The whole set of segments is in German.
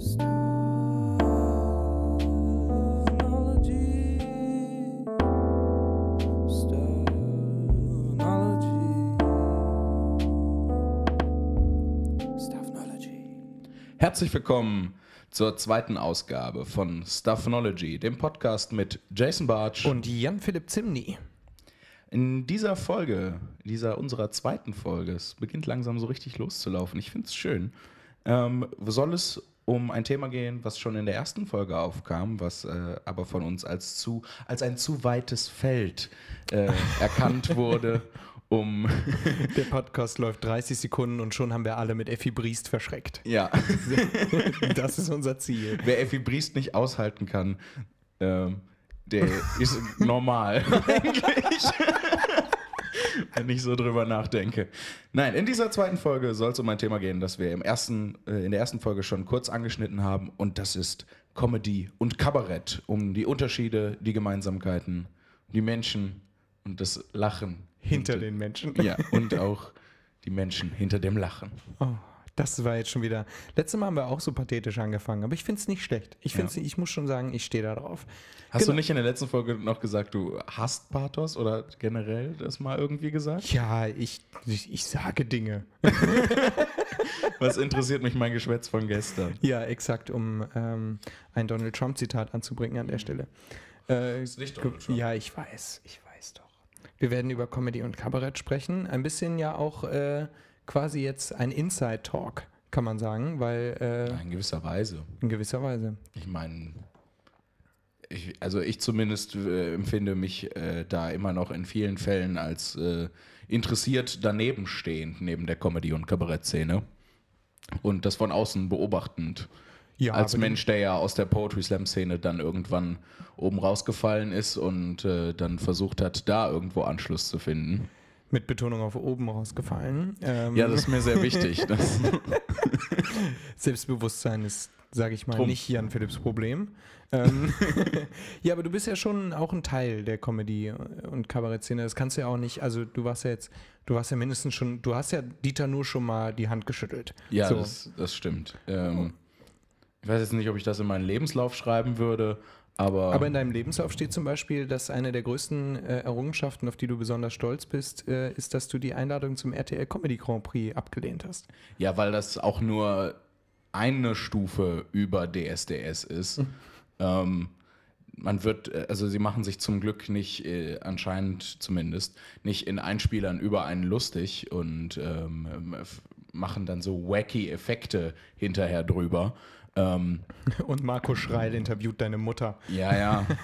Stuffnology. Stuffnology. Stuffnology. Herzlich willkommen zur zweiten Ausgabe von Stuffnology, dem Podcast mit Jason Bartsch. Und Jan-Philipp Zimny. in dieser Folge, dieser unserer zweiten Folge, es beginnt langsam so richtig loszulaufen. Ich finde es schön. Ähm, soll es um ein Thema gehen, was schon in der ersten Folge aufkam, was äh, aber von uns als zu als ein zu weites Feld äh, erkannt wurde, um Der Podcast läuft 30 Sekunden und schon haben wir alle mit Effi Briest verschreckt. ja. Das ist unser Ziel. Wer Effi Briest nicht aushalten kann, ähm, der ist normal eigentlich. Wenn ich so drüber nachdenke. Nein, in dieser zweiten Folge soll es um ein Thema gehen, das wir im ersten, äh, in der ersten Folge schon kurz angeschnitten haben. Und das ist Comedy und Kabarett. Um die Unterschiede, die Gemeinsamkeiten, die Menschen und das Lachen. Hinter den Menschen. Ja, und auch die Menschen hinter dem Lachen. Oh, das war jetzt schon wieder. Letztes Mal haben wir auch so pathetisch angefangen, aber ich finde es nicht schlecht. Ich, find's, ich muss schon sagen, ich stehe da drauf. Hast du Genau. nicht in der letzten Folge noch gesagt, du hast Pathos oder generell das mal irgendwie gesagt? Ja, ich, ich, ich sage Dinge. Was interessiert mich mein Geschwätz von gestern? Ja, exakt, um ähm, ein Donald Trump-Zitat anzubringen an der Stelle. Äh, Ist nicht Donald Trump. Ja, ich weiß, ich weiß doch. Wir werden über Comedy und Kabarett sprechen. Ein bisschen ja auch äh, quasi jetzt ein Inside-Talk, kann man sagen, weil äh, In gewisser Weise. in gewisser Weise. Ich meine, ich, also ich zumindest äh, empfinde mich äh, da immer noch in vielen Fällen als äh, interessiert daneben stehend, neben der Comedy- und Kabarettszene. Und das von außen beobachtend. Ja, als Mensch, der ja aus der Poetry Slam Szene dann irgendwann oben rausgefallen ist und äh, dann versucht hat, da irgendwo Anschluss zu finden. Mit Betonung auf oben rausgefallen. Ähm, Ja, das ist mir sehr wichtig. Das, Selbstbewusstsein ist, sage ich mal, Trumpf. nicht Jan Philipps Problem. Ähm, ja, aber du bist ja schon auch ein Teil der Comedy- und Kabarettszene. Das kannst du ja auch nicht, also du warst ja jetzt, du warst ja mindestens schon, du hast ja Dieter nur schon mal die Hand geschüttelt. ja, So. das, das stimmt. Ähm, ich weiß jetzt nicht, ob ich das in meinen Lebenslauf schreiben würde, aber, Aber in deinem Lebenslauf steht zum Beispiel, dass eine der größten äh, Errungenschaften, auf die du besonders stolz bist, äh, ist, dass du die Einladung zum RTL Comedy Grand Prix abgelehnt hast. ja, weil das auch nur eine Stufe über DSDS ist. ähm, man wird, äh, also sie machen sich zum Glück nicht, äh, anscheinend zumindest, nicht in Einspielern über einen lustig und ähm, machen dann so wacky Effekte hinterher drüber. Ähm, Und Marco Schreil interviewt deine Mutter. ja, ja.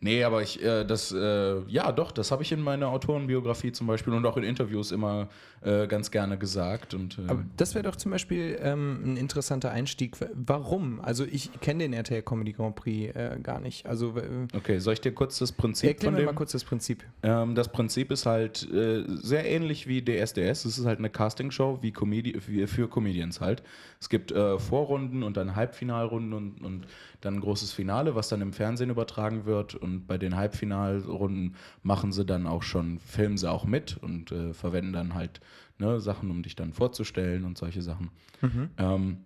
Nee, aber ich, äh, das, äh, ja, doch, das habe ich in meiner Autorenbiografie zum Beispiel und auch in Interviews immer äh, ganz gerne gesagt. Und, äh, Aber das wäre doch zum Beispiel ähm, ein interessanter Einstieg. Warum? Also ich kenne den RTL Comedy Grand Prix äh, gar nicht. Also okay, soll ich dir kurz das Prinzip erklär von mir mal kurz das Prinzip. Ähm, das Prinzip ist halt äh, sehr ähnlich wie DSDS. Es ist halt eine Castingshow wie Comedi für Comedians halt. Es gibt Vorrunden und dann Halbfinalrunden und, und dann ein großes Finale, was dann im Fernsehen übertragen wird. Und bei den Halbfinalrunden machen sie dann auch schon, filmen sie auch mit und äh, verwenden dann halt ne, Sachen, um dich dann vorzustellen und solche Sachen. Ähm,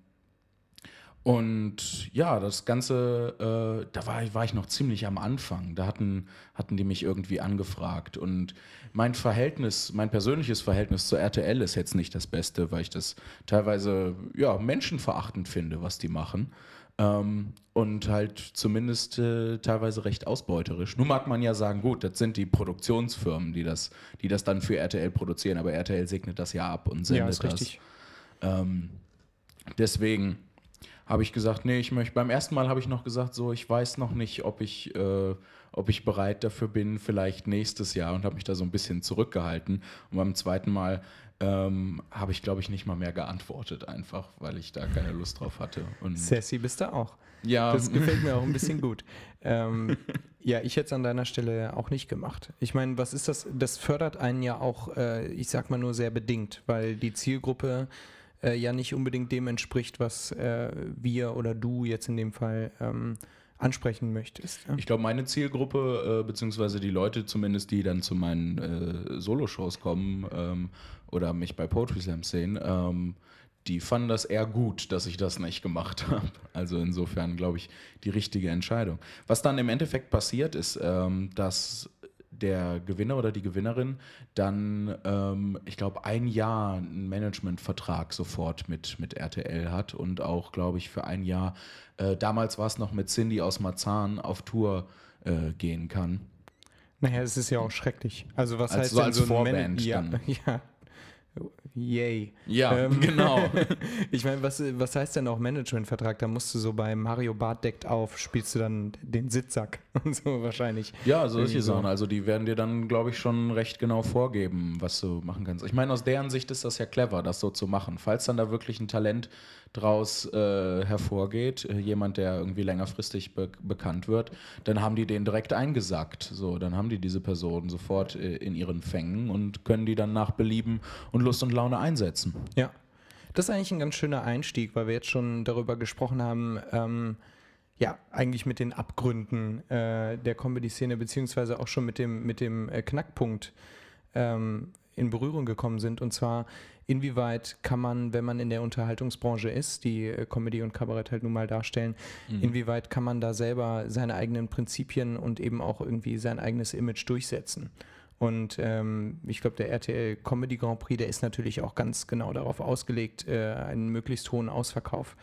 und ja, das Ganze, äh, da war, war ich noch ziemlich am Anfang. Da hatten, hatten die mich irgendwie angefragt. Und mein Verhältnis, mein persönliches Verhältnis zur RTL ist jetzt nicht das Beste, weil ich das teilweise ja, menschenverachtend finde, was die machen. Ähm, und halt zumindest äh, teilweise recht ausbeuterisch. Nun mag man ja sagen, gut, das sind die Produktionsfirmen, die das, die das dann für RTL produzieren, aber RTL segnet das ja ab und sendet Ja, ist das. richtig. Ähm, deswegen habe ich gesagt, nee, ich möchte. Beim ersten Mal habe ich noch gesagt, so, ich weiß noch nicht, ob ich, äh, ob ich bereit dafür bin, vielleicht nächstes Jahr und habe mich da so ein bisschen zurückgehalten. Und beim zweiten Mal ähm, habe ich, glaube ich, nicht mal mehr geantwortet, einfach, weil ich da keine Lust drauf hatte. Und Sassy bist du auch. ja, Das gefällt mir auch ein bisschen gut. Ähm, ja, ich hätte es an deiner Stelle auch nicht gemacht. Ich meine, was ist das? Das fördert einen ja auch, äh, ich sag mal nur sehr bedingt, weil die Zielgruppe äh, ja nicht unbedingt dem entspricht, was äh, wir oder du jetzt in dem Fall ähm, ansprechen möchtest. Ja? Ich glaube, meine Zielgruppe, äh, beziehungsweise die Leute zumindest, die dann zu meinen äh, Soloshows kommen ähm, oder mich bei Poetry Slam sehen, ähm, die fanden das eher gut, dass ich das nicht gemacht habe. Also insofern, glaube ich, die richtige Entscheidung. Was dann im Endeffekt passiert ist, ähm, dass der Gewinner oder die Gewinnerin dann, ähm, ich glaube, ein Jahr einen Managementvertrag sofort mit, mit RTL hat und auch, glaube ich, für ein Jahr, äh, damals war es noch mit Cindy aus Marzahn, auf Tour äh, gehen kann. Naja, es ist ja auch schrecklich. Also was Als- heißt so als so ein Vorband Man- ja, dann. ja. Yay. Ja, Ähm, genau. Ich meine, was, was heißt denn auch Managementvertrag? Da musst du so bei Mario Bart deckt auf, spielst du dann den Sitzsack und so wahrscheinlich. Ja, solche. Sachen. Also die werden dir dann, glaube ich, schon recht genau vorgeben, was du machen kannst. Ich meine, aus deren Sicht ist das ja clever, das so zu machen. Falls dann da wirklich ein Talent draus äh, hervorgeht, äh, jemand, der irgendwie längerfristig be bekannt wird, dann haben die den direkt eingesackt. So, dann haben die diese Person sofort äh, in ihren Fängen und können die dann nach Belieben und Lust und Laune einsetzen. Ja. Das ist eigentlich ein ganz schöner Einstieg, weil wir jetzt schon darüber gesprochen haben, ähm, ja, eigentlich mit den Abgründen äh, der Comedy-Szene, beziehungsweise auch schon mit dem, mit dem äh, Knackpunkt ähm, in Berührung gekommen sind. Und zwar, inwieweit kann man, wenn man in der Unterhaltungsbranche ist, die äh, Comedy und Kabarett halt nun mal darstellen, inwieweit kann man da selber seine eigenen Prinzipien und eben auch irgendwie sein eigenes Image durchsetzen? Und ähm, ich glaube, der RTL Comedy Grand Prix, der ist natürlich auch ganz genau darauf ausgelegt, äh, einen möglichst hohen Ausverkauf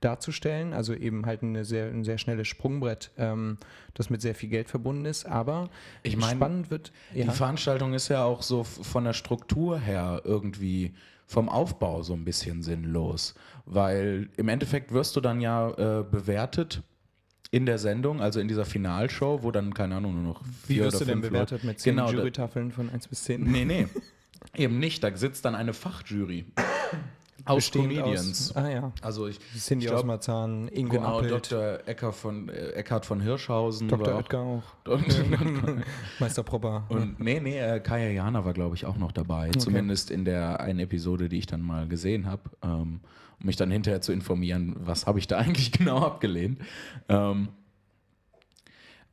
darzustellen. Also eben halt eine sehr, ein sehr schnelles Sprungbrett, ähm, das mit sehr viel Geld verbunden ist. Aber Ich mein, spannend wird. Die Veranstaltung ist ja auch so von der Struktur her irgendwie vom Aufbau so ein bisschen sinnlos, weil im Endeffekt wirst du dann ja äh, bewertet in der Sendung, also in dieser Finalshow, wo dann, keine Ahnung, nur noch Wie vier wirst oder du denn bewertet Leute, mit zehn genau, Jurytafeln von 1 bis 10? Nee, nee, eben nicht. Da sitzt dann eine Fachjury aus Comedians. Aus, ah ja. Also ich, Cindy ich glaub, Marzahn, Ingo genau, Appelt, Dr. Ecker von, äh, Eckhard von Hirschhausen. Dr. war auch- Oetker auch, Und, Meister Propper. Und nee, nee, äh, Kaya Jana war, glaube ich, auch noch dabei. Zumindest in der einen Episode, die ich dann mal gesehen habe. Ähm, um mich dann hinterher zu informieren, was habe ich da eigentlich genau abgelehnt. Ähm,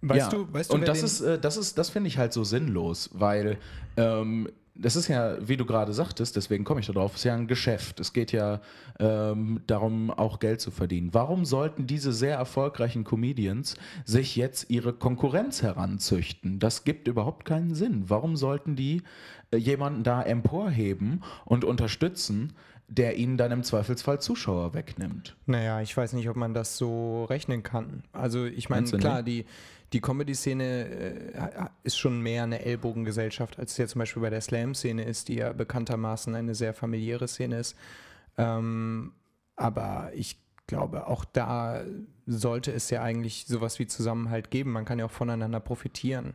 weißt ja. du, weißt du, und wer das ist, äh, das ist, das finde ich halt so sinnlos, weil ähm, das ist ja, wie du gerade sagtest, deswegen komme ich da drauf, ist ja ein Geschäft. Es geht ja ähm, darum, auch Geld zu verdienen. Warum sollten diese sehr erfolgreichen Comedians sich jetzt ihre Konkurrenz heranzüchten? Das gibt überhaupt keinen Sinn. Warum sollten die äh, jemanden da emporheben und unterstützen, der ihnen dann im Zweifelsfall Zuschauer wegnimmt? Naja, ich weiß nicht, ob man das so rechnen kann. Also ich meine, klar, die, die Comedy-Szene äh, ist schon mehr eine Ellbogengesellschaft, als es ja zum Beispiel bei der Slam-Szene ist, die ja bekanntermaßen eine sehr familiäre Szene ist. Ähm, aber ich glaube, auch da sollte es ja eigentlich sowas wie Zusammenhalt geben. Man kann ja auch voneinander profitieren.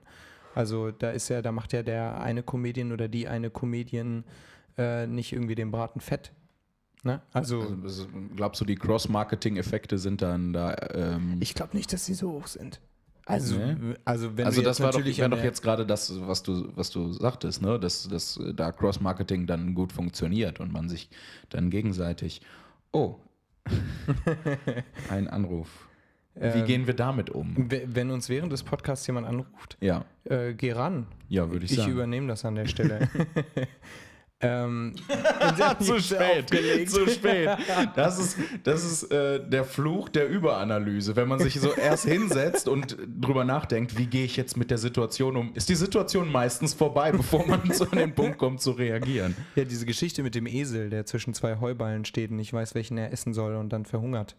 Also da ist ja, da macht ja der eine Comedian oder die eine Comedian äh, nicht irgendwie den Braten fett. Ne? Also, Also, das- glaubst du, die Cross-Marketing-Effekte sind dann da? Ähm, ich glaube nicht, dass sie so hoch sind. Also, Nee. also wenn also das war doch, doch jetzt gerade das, was du, was du sagtest, ne? dass, dass da Cross-Marketing dann gut funktioniert und man sich dann gegenseitig. Oh, ein Anruf. Wie Ähm, gehen wir damit um? We- Wenn uns während des Podcasts jemand anruft, Ja, äh, geh ran. ja, würde ich, Ich, sagen. übernehme das an der Stelle. ähm, zu spät, aufgelegt. zu spät. Das ist, das ist äh, der Fluch der Überanalyse, wenn man sich so erst hinsetzt und drüber nachdenkt, wie gehe ich jetzt mit der Situation um, ist die Situation meistens vorbei, bevor man zu den Punkt kommt zu reagieren. Ja, diese Geschichte mit dem Esel, der zwischen zwei Heuballen steht und nicht weiß, welchen er essen soll und dann verhungert.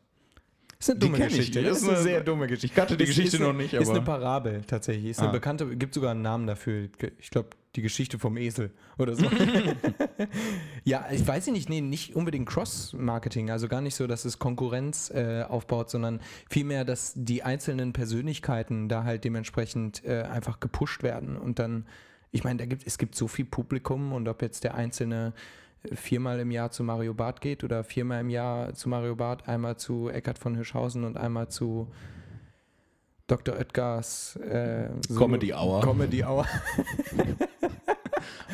Ist eine dumme ich, Geschichte. die Das ist ist eine eine- sehr dumme Geschichte. Ich kannte die Geschichte ist noch eine- nicht, Ist eine aber- Parabel tatsächlich. Ist eine Ah. bekannte, gibt sogar einen Namen dafür. Ich glaube, die Geschichte vom Esel oder so. ja, ich weiß nicht, nee, nicht unbedingt Cross-Marketing, also gar nicht so, dass es Konkurrenz äh, aufbaut, sondern vielmehr, dass die einzelnen Persönlichkeiten da halt dementsprechend äh, einfach gepusht werden und dann, ich meine, da gibt, es gibt so viel Publikum und ob jetzt der einzelne viermal im Jahr zu Mario Barth geht oder viermal im Jahr zu Mario Barth, einmal zu Eckhard von Hirschhausen und einmal zu Dr. Oetkers äh, Comedy Hour. Comedy Hour.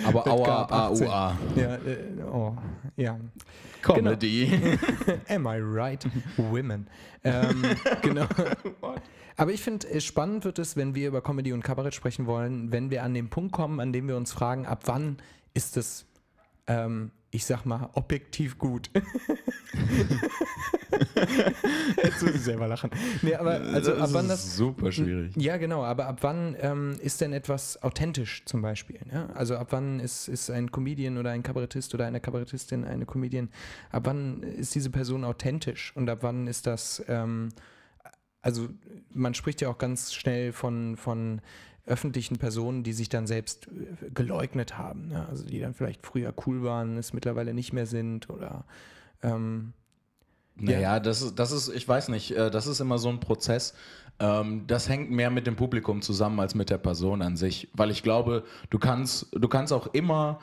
Aber Wettgab Aua, 18. AUA. Ja, äh, oh, ja. Comedy. Am I right? Women. Ähm, genau. Aber ich finde, äh, spannend wird es, wenn wir über Comedy und Kabarett sprechen wollen, wenn wir an den Punkt kommen, an dem wir uns fragen, ab wann ist es ähm, ich sag mal, objektiv gut. Jetzt muss ich selber lachen. Nee, aber also Das ab wann ist das. super schwierig. Ja, genau, aber ab wann ähm, ist denn etwas authentisch zum Beispiel? Ja? Also ab wann ist, ist ein Comedian oder ein Kabarettist oder eine Kabarettistin eine Comedian, ab wann ist diese Person authentisch und ab wann ist das, ähm, also man spricht ja auch ganz schnell von, von öffentlichen Personen, die sich dann selbst äh, geleugnet haben. Ne? Also die dann vielleicht früher cool waren, es mittlerweile nicht mehr sind oder ähm, Naja, das ist, das ist, ich weiß nicht, äh, das ist immer so ein Prozess. Ähm, Das hängt mehr mit dem Publikum zusammen als mit der Person an sich. Weil ich glaube, du kannst, du kannst auch immer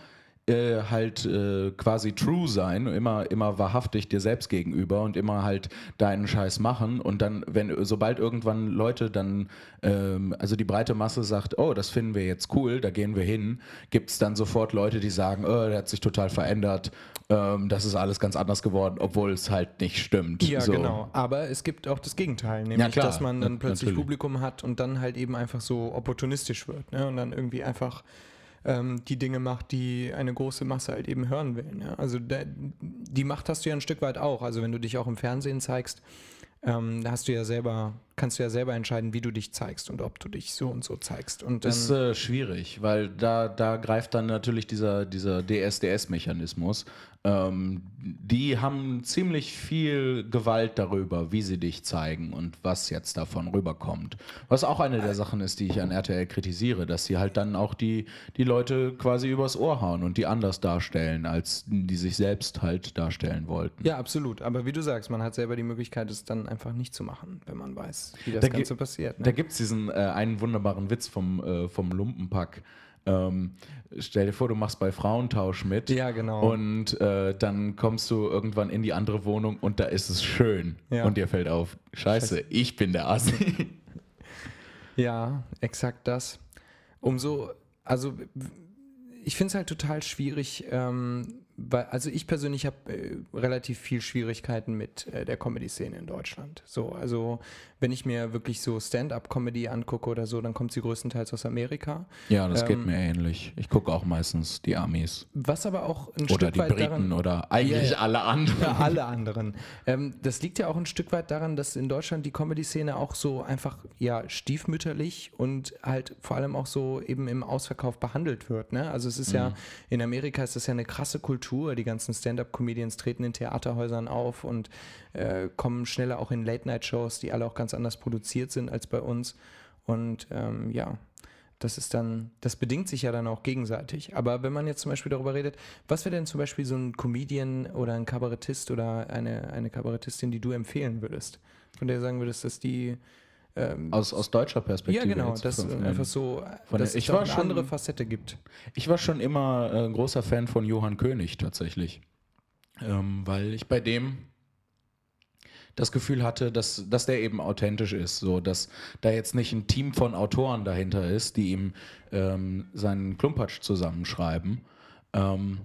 äh, halt äh, quasi true sein, immer, immer wahrhaftig dir selbst gegenüber und immer halt deinen Scheiß machen. Und dann, wenn, sobald irgendwann Leute dann, ähm, also die breite Masse sagt, oh, das finden wir jetzt cool, da gehen wir hin, gibt es dann sofort Leute, die sagen, oh, der hat sich total verändert, ähm, das ist alles ganz anders geworden, obwohl es halt nicht stimmt. Ja, so. genau. Aber es gibt auch das Gegenteil, nämlich, klar, dass man dann plötzlich natürlich. Publikum hat und dann halt eben einfach so opportunistisch wird ne? und dann irgendwie einfach ähm, die Dinge macht, die eine große Masse halt eben hören will. Ne? Also da, die Macht hast du ja ein Stück weit auch. Also wenn du dich auch im Fernsehen zeigst, ähm, da hast du ja selber, kannst du ja selber entscheiden, wie du dich zeigst und ob du dich so und so zeigst. Und Das ist äh, schwierig, weil da, da greift dann natürlich dieser, dieser DSDS-Mechanismus. Ähm, die haben ziemlich viel Gewalt darüber, wie sie dich zeigen und was jetzt davon rüberkommt. Was auch eine der Sachen ist, die ich an RTL kritisiere, dass sie halt dann auch die, die Leute quasi übers Ohr hauen und die anders darstellen, als die sich selbst halt darstellen wollten. ja, absolut. Aber wie du sagst, man hat selber die Möglichkeit, es dann einfach nicht zu machen, wenn man weiß, wie das Da Ganze passiert. Ne? Da gibt es diesen äh, einen wunderbaren Witz vom, äh, vom Lumpenpack. Ähm, stell dir vor, du machst bei Frauentausch mit. Ja, genau. Und äh, dann kommst du irgendwann in die andere Wohnung und da ist es schön. Ja. Und dir fällt auf, scheiße, ich bin der Assi. Ja, exakt das. Umso, also ich finde es halt total schwierig, ähm, weil, also ich persönlich habe äh, relativ viel Schwierigkeiten mit äh, der Comedy-Szene in Deutschland. So, also wenn ich mir wirklich so Stand-up-Comedy angucke oder so, dann kommt sie größtenteils aus Amerika. ja, das geht Ähm, mir ähnlich. Ich gucke auch meistens die Amis. Was aber auch ein Oder Stück die weit Briten daran, oder eigentlich alle anderen. Ja, alle anderen. Ähm, das liegt ja auch ein Stück weit daran, dass in Deutschland die Comedy-Szene auch so einfach ja stiefmütterlich und halt vor allem auch so eben im Ausverkauf behandelt wird. Ne? Also es ist ja, in Amerika ist das ja eine krasse Kultur. Die ganzen Stand-up-Comedians treten in Theaterhäusern auf und äh, kommen schneller auch in Late-Night-Shows, die alle auch ganz anders produziert sind als bei uns. Und ähm, ja, das ist dann, das bedingt sich ja dann auch gegenseitig. Aber wenn man jetzt zum Beispiel darüber redet, was wäre denn zum Beispiel so ein Comedian oder ein Kabarettist oder eine, eine Kabarettistin, die du empfehlen würdest? Von der du sagen würdest, dass die ähm, Aus, aus deutscher Perspektive. ja genau, dass von- einfach so, von dass der- es ich auch war eine schon- andere Facette gibt. Ich war schon immer äh, großer Fan von Johann König tatsächlich. Ähm, weil ich bei dem das Gefühl hatte, dass, dass der eben authentisch ist, so dass da jetzt nicht ein Team von Autoren dahinter ist, die ihm ähm, seinen Klumpatsch zusammenschreiben. Ähm,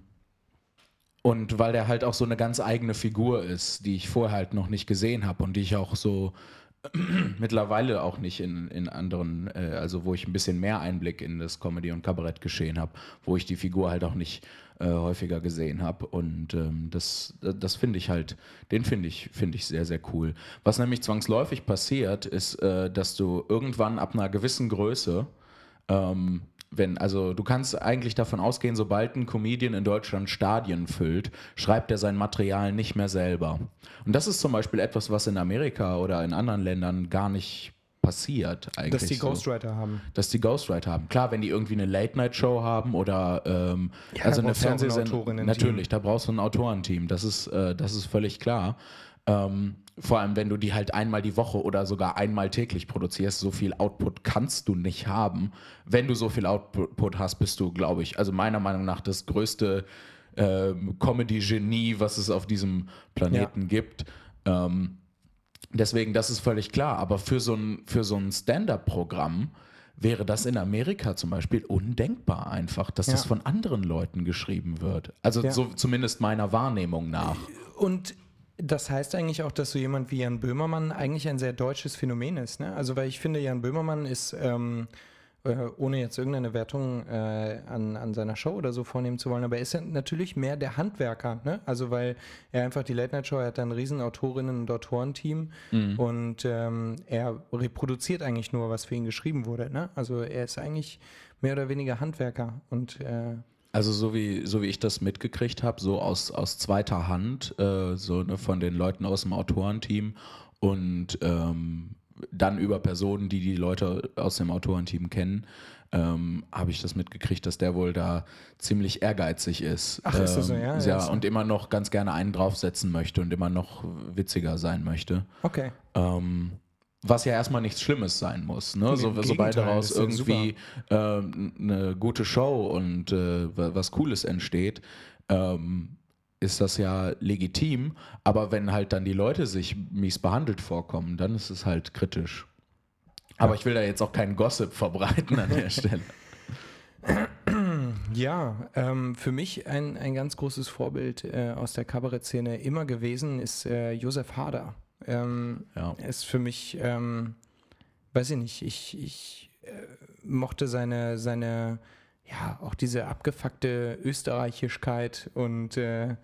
und weil der halt auch so eine ganz eigene Figur ist, die ich vorher halt noch nicht gesehen habe und die ich auch so mittlerweile auch nicht in, in anderen, äh, also wo ich ein bisschen mehr Einblick in das Comedy- und Kabarettgeschehen habe, wo ich die Figur halt auch nicht äh, häufiger gesehen habe. Und ähm, das, das finde ich halt, den finde ich, finde ich sehr, sehr cool. Was nämlich zwangsläufig passiert, ist, äh, dass du irgendwann ab einer gewissen Größe ähm, wenn, also du kannst eigentlich davon ausgehen, sobald ein Comedian in Deutschland Stadien füllt, schreibt er sein Material nicht mehr selber. Und das ist zum Beispiel etwas, was in Amerika oder in anderen Ländern gar nicht passiert eigentlich. Dass die so. Ghostwriter haben. Dass die Ghostwriter haben. Klar, wenn die irgendwie eine Late-Night-Show haben oder ähm, Ja, also da eine Fernsehsendung. Natürlich, da brauchst du ein Autorenteam. Das ist, äh, das ist völlig klar. Ähm, vor allem, wenn du die halt einmal die Woche oder sogar einmal täglich produzierst, so viel Output kannst du nicht haben. Wenn du so viel Output hast, bist du, glaube ich, also meiner Meinung nach das größte ähm, Comedy-Genie, was es auf diesem Planeten gibt. Ähm, deswegen, das ist völlig klar. Aber für so ein, für so ein Stand-up-Programm wäre das in Amerika zum Beispiel undenkbar einfach, dass Ja. das von anderen Leuten geschrieben wird. Also Ja. so zumindest meiner Wahrnehmung nach. Und das heißt eigentlich auch, dass so jemand wie Jan Böhmermann eigentlich ein sehr deutsches Phänomen ist. Ne? Also, weil ich finde, Jan Böhmermann ist, ähm, äh, ohne jetzt irgendeine Wertung äh, an, an seiner Show oder so vornehmen zu wollen, aber er ist ja natürlich mehr der Handwerker, ne? Also weil er einfach die Late Night Show, er hat ein riesen Autorinnen- und Autorenteam und ähm, er reproduziert eigentlich nur, was für ihn geschrieben wurde, ne? Also er ist eigentlich mehr oder weniger Handwerker und äh, Also so wie, so wie ich das mitgekriegt habe, so aus, aus zweiter Hand, äh, so ne, von den Leuten aus dem Autorenteam und ähm, dann über Personen, die die Leute aus dem Autorenteam kennen, ähm, habe ich das mitgekriegt, dass der wohl da ziemlich ehrgeizig ist. Ach, ist das so, Ähm, ja? Ja, und immer noch ganz gerne einen draufsetzen möchte und immer noch witziger sein möchte. okay. Ähm, was ja erstmal nichts Schlimmes sein muss. Ne? So, sobald daraus irgendwie ähm, eine gute Show und äh, wa- was Cooles entsteht, ähm, ist das ja legitim. Aber wenn halt dann die Leute sich mies behandelt vorkommen, dann ist es halt kritisch. Aber ich will da jetzt auch keinen Gossip verbreiten an der Stelle. Ja, ähm, für mich ein, ein ganz großes Vorbild äh, aus der Kabarettszene immer gewesen ist äh, Josef Hader. Ähm, Ja. er ist für mich, ähm, weiß ich nicht, ich, ich äh, mochte seine, seine, ja, auch diese abgefuckte Österreichischkeit und äh,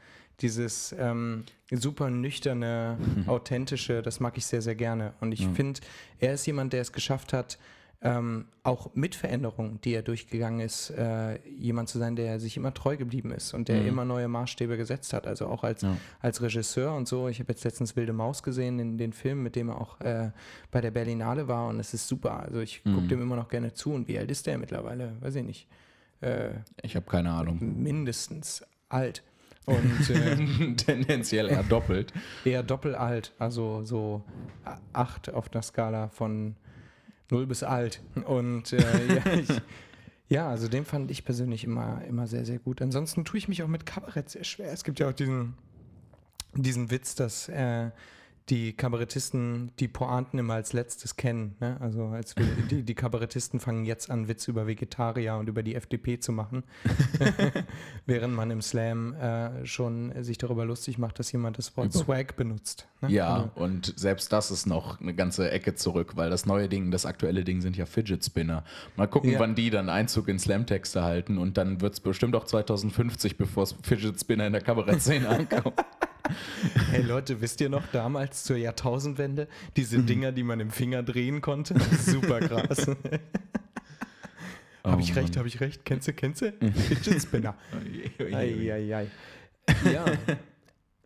dieses ähm, super nüchterne, authentische, das mag ich sehr, sehr gerne. Und ich finde, er ist jemand, der es geschafft hat, ähm, auch mit Veränderungen, die er durchgegangen ist, äh, jemand zu sein, der sich immer treu geblieben ist und der immer neue Maßstäbe gesetzt hat. Also auch als, Ja. als Regisseur und so. Ich habe jetzt letztens Wilde Maus gesehen, in den Film, mit dem er auch äh, bei der Berlinale war und es ist super. Also ich gucke dem immer noch gerne zu. Und wie alt ist der mittlerweile? Weiß ich nicht. Äh, Ich habe keine Ahnung. mindestens alt. Und äh, Tendenziell eher doppelt. eher doppelalt, also so acht auf der Skala von 0 bis alt. Und äh, ja, ich, ja, also den fand ich persönlich immer, immer sehr, sehr gut. Ansonsten tue ich mich auch mit Kabarett sehr schwer. Es gibt ja auch diesen, diesen Witz, dass äh, die Kabarettisten die Pointen immer als letztes kennen. Ne? Also als wir, die, die Kabarettisten fangen jetzt an, Witz über Vegetarier und über die FDP zu machen, während man im Slam äh, schon sich darüber lustig macht, dass jemand das Wort Swag benutzt. Ne? Ja, Also, und selbst das ist noch eine ganze Ecke zurück, weil das neue Ding, das aktuelle Ding sind ja Fidget Spinner. Mal gucken, Ja. wann die dann Einzug in Slam-Texte halten und dann wird es bestimmt auch 2050, bevor es Fidget Spinner in der Kabarettszene ankommt. Hey Leute, wisst ihr noch damals zur Jahrtausendwende diese Mhm. Dinger, die man im Finger drehen konnte? Super krass. Habe ich Oh recht, habe ich recht. Kennst du, kennst du? Fidget Spinner. Eieiei. Ja,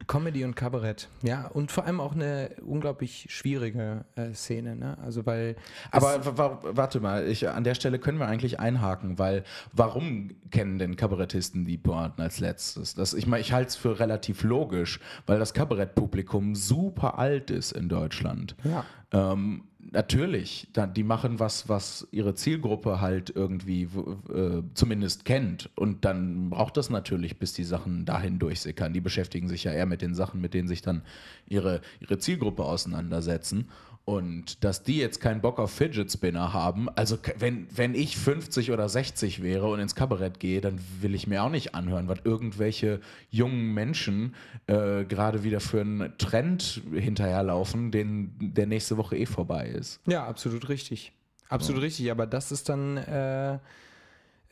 Comedy und Kabarett. Ja, und vor allem auch eine unglaublich schwierige äh, Szene, ne? Also weil Aber wa- wa- warte mal, ich, an der Stelle können wir eigentlich einhaken, weil warum kennen denn Kabarettisten die Pointen als letztes? Das, ich meine, ich halte es für relativ logisch, weil das Kabarettpublikum super alt ist in Deutschland. Ja. Ähm, natürlich, die machen was, was ihre Zielgruppe halt irgendwie äh, zumindest kennt. Und dann braucht das natürlich, bis die Sachen dahin durchsickern. Die beschäftigen sich ja eher mit den Sachen, mit denen sich dann ihre, ihre Zielgruppe auseinandersetzen. Und dass die jetzt keinen Bock auf Fidget Spinner haben, also wenn, wenn ich 50 oder 60 wäre und ins Kabarett gehe, dann will ich mir auch nicht anhören, was irgendwelche jungen Menschen äh, gerade wieder für einen Trend hinterherlaufen, den, der nächste Woche eh vorbei ist. Ja, absolut richtig. Absolut richtig, aber das ist dann äh,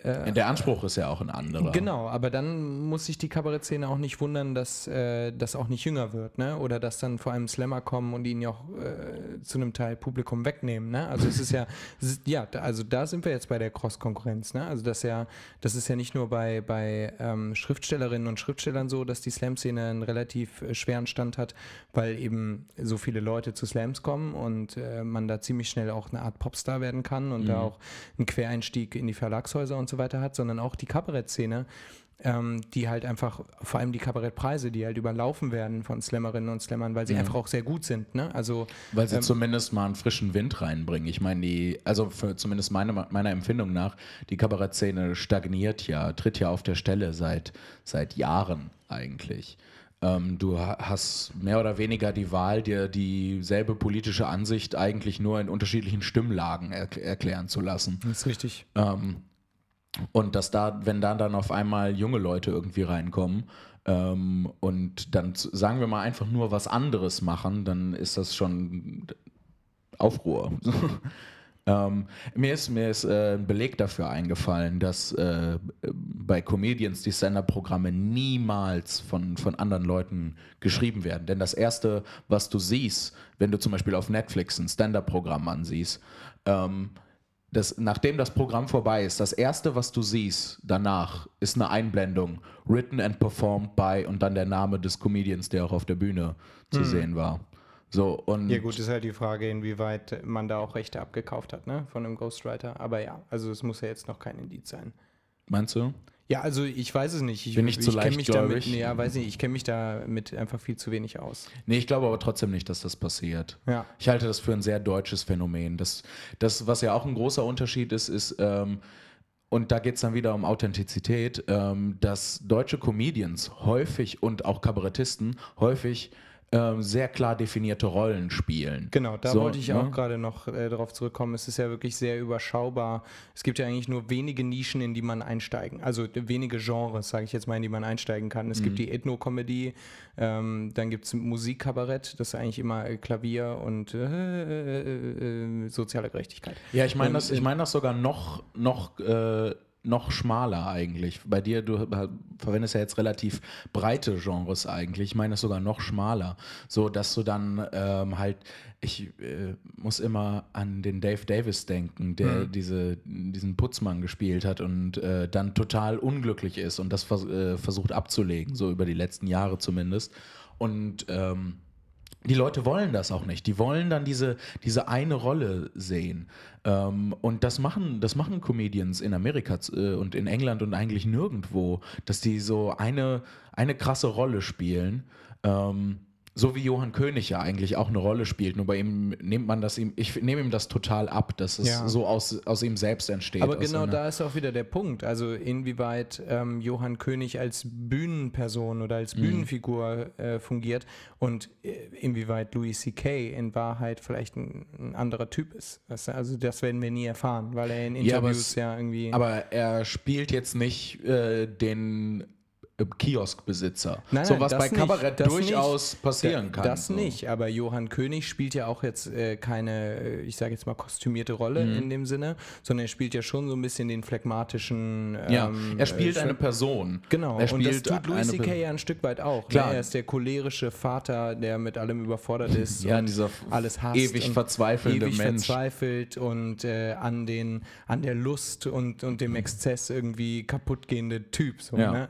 Der Anspruch ist ja auch ein anderer. Genau, aber dann muss sich die Kabarettszene auch nicht wundern, dass äh, das auch nicht jünger wird, ne? Oder dass dann vor allem Slammer kommen und ihn ja auch äh, zu einem Teil Publikum wegnehmen, ne? Also es ist ja, es ist, ja, da- also da sind wir jetzt bei der Cross-Konkurrenz, ne? Also das ja, das ist ja nicht nur bei, bei ähm, Schriftstellerinnen und Schriftstellern so, dass die Slam-Szene einen relativ äh, schweren Stand hat, weil eben so viele Leute zu Slams kommen und äh, man da ziemlich schnell auch eine Art Popstar werden kann und da auch einen Quereinstieg in die Verlagshäuser und so weiter hat, sondern auch die Kabarettszene, ähm, die halt einfach, vor allem die Kabarettpreise, die halt überlaufen werden von Slammerinnen und Slammern, weil sie einfach auch sehr gut sind. Ne? Also Weil sie zumindest mal einen frischen Wind reinbringen. Ich meine, die, also für zumindest meine, meiner Empfindung nach, die Kabarettszene stagniert ja, tritt ja auf der Stelle seit, seit Jahren eigentlich. Ähm, du ha- hast mehr oder weniger die Wahl, dir dieselbe politische Ansicht eigentlich nur in unterschiedlichen Stimmlagen erk erklären zu lassen. das ist richtig. Ähm, und dass da, wenn da dann auf einmal junge Leute irgendwie reinkommen ähm, und dann, sagen wir mal, einfach nur was anderes machen, dann ist das schon Aufruhr. Ähm, mir ist, mir ist äh, ein Beleg dafür eingefallen, dass äh, bei Comedians die Stand-Up-Programme niemals von, von anderen Leuten geschrieben werden. Denn das Erste, was du siehst, wenn du zum Beispiel auf Netflix ein Stand-Up-Programm ansiehst, ähm, das, nachdem das Programm vorbei ist, das erste, was du siehst danach, ist eine Einblendung. Written and performed by und dann der Name des Comedians, der auch auf der Bühne zu sehen war. So, und Ja gut, ist halt die Frage, inwieweit man da auch Rechte abgekauft hat, ne, von einem Ghostwriter. Aber ja, also es muss ja jetzt noch kein Indiz sein. meinst du? Ja, also ich weiß es nicht. Ich, Bin ich zu kenn mich damit, leichtgläubig? nee, ja, weiß nicht, ich kenne mich damit einfach viel zu wenig aus. Nee, ich glaube aber trotzdem nicht, dass das passiert. Ja. Ich halte das für ein sehr deutsches Phänomen. Das, das was ja auch ein großer Unterschied ist, ist, ähm, und da geht es dann wieder um Authentizität, ähm, dass deutsche Comedians häufig und auch Kabarettisten häufig ähm, sehr klar definierte Rollen spielen. Genau, da So, wollte ich ne? auch gerade noch äh, darauf zurückkommen. Es ist ja wirklich sehr überschaubar. Es gibt ja eigentlich nur wenige Nischen, in die man einsteigen, also äh, wenige Genres, sage ich jetzt mal, in die man einsteigen kann. Es Mhm. gibt die Ethno-Comedy, ähm, dann gibt es Musikkabarett, das ist eigentlich immer äh, Klavier und äh, äh, äh, soziale Gerechtigkeit. Ja, ich meine das, ich äh, mein das sogar noch, noch, äh, noch schmaler eigentlich. Bei dir, du äh, verwendest ja jetzt relativ breite Genres eigentlich. Ich meine das sogar noch schmaler. So, dass du dann ähm, halt, ich äh, muss immer an den Dave Davis denken, der diese, diesen Putzmann gespielt hat und äh, dann total unglücklich ist und das vers äh, versucht abzulegen, so über die letzten Jahre zumindest. Und ähm, die Leute wollen das auch nicht. Die wollen dann diese, diese eine Rolle sehen. Ähm, und das machen, das machen Comedians in Amerika äh, und in England und eigentlich nirgendwo, dass die so eine, eine krasse Rolle spielen. Ähm, so wie Johann König ja eigentlich auch eine Rolle spielt. Nur bei ihm nimmt man das ihm, ich nehme ihm das total ab, dass es Ja. so aus, aus ihm selbst entsteht. Aber genau da ist auch wieder der Punkt. Also inwieweit ähm, Johann König als Bühnenperson oder als Bühnenfigur äh, fungiert und äh, inwieweit Louis C.K. in Wahrheit vielleicht ein, ein anderer Typ ist. Weißt du? Also das werden wir nie erfahren, weil er in Ja, Interviews es- ja, irgendwie... Aber er spielt jetzt nicht äh, den Kioskbesitzer. Nein, so was bei nicht, Kabarett das durchaus nicht. passieren kann. Das so. nicht, aber Johann König spielt ja auch jetzt äh, keine, äh, ich sage jetzt mal, kostümierte Rolle Mhm. in dem Sinne, sondern er spielt ja schon so ein bisschen den phlegmatischen. Ja, ähm, er spielt äh, eine Person. Genau, er und das spielt tut Louis C.K. Ja ein Stück weit auch. Klar. Ne? Er ist der cholerische Vater, der mit allem überfordert ist Ja, und dieser alles hasst ewig verzweifelnde ewig Mensch. verzweifelt und äh, an, den, an der Lust und, und dem Exzess irgendwie kaputtgehende Typ. So, Ja. ne?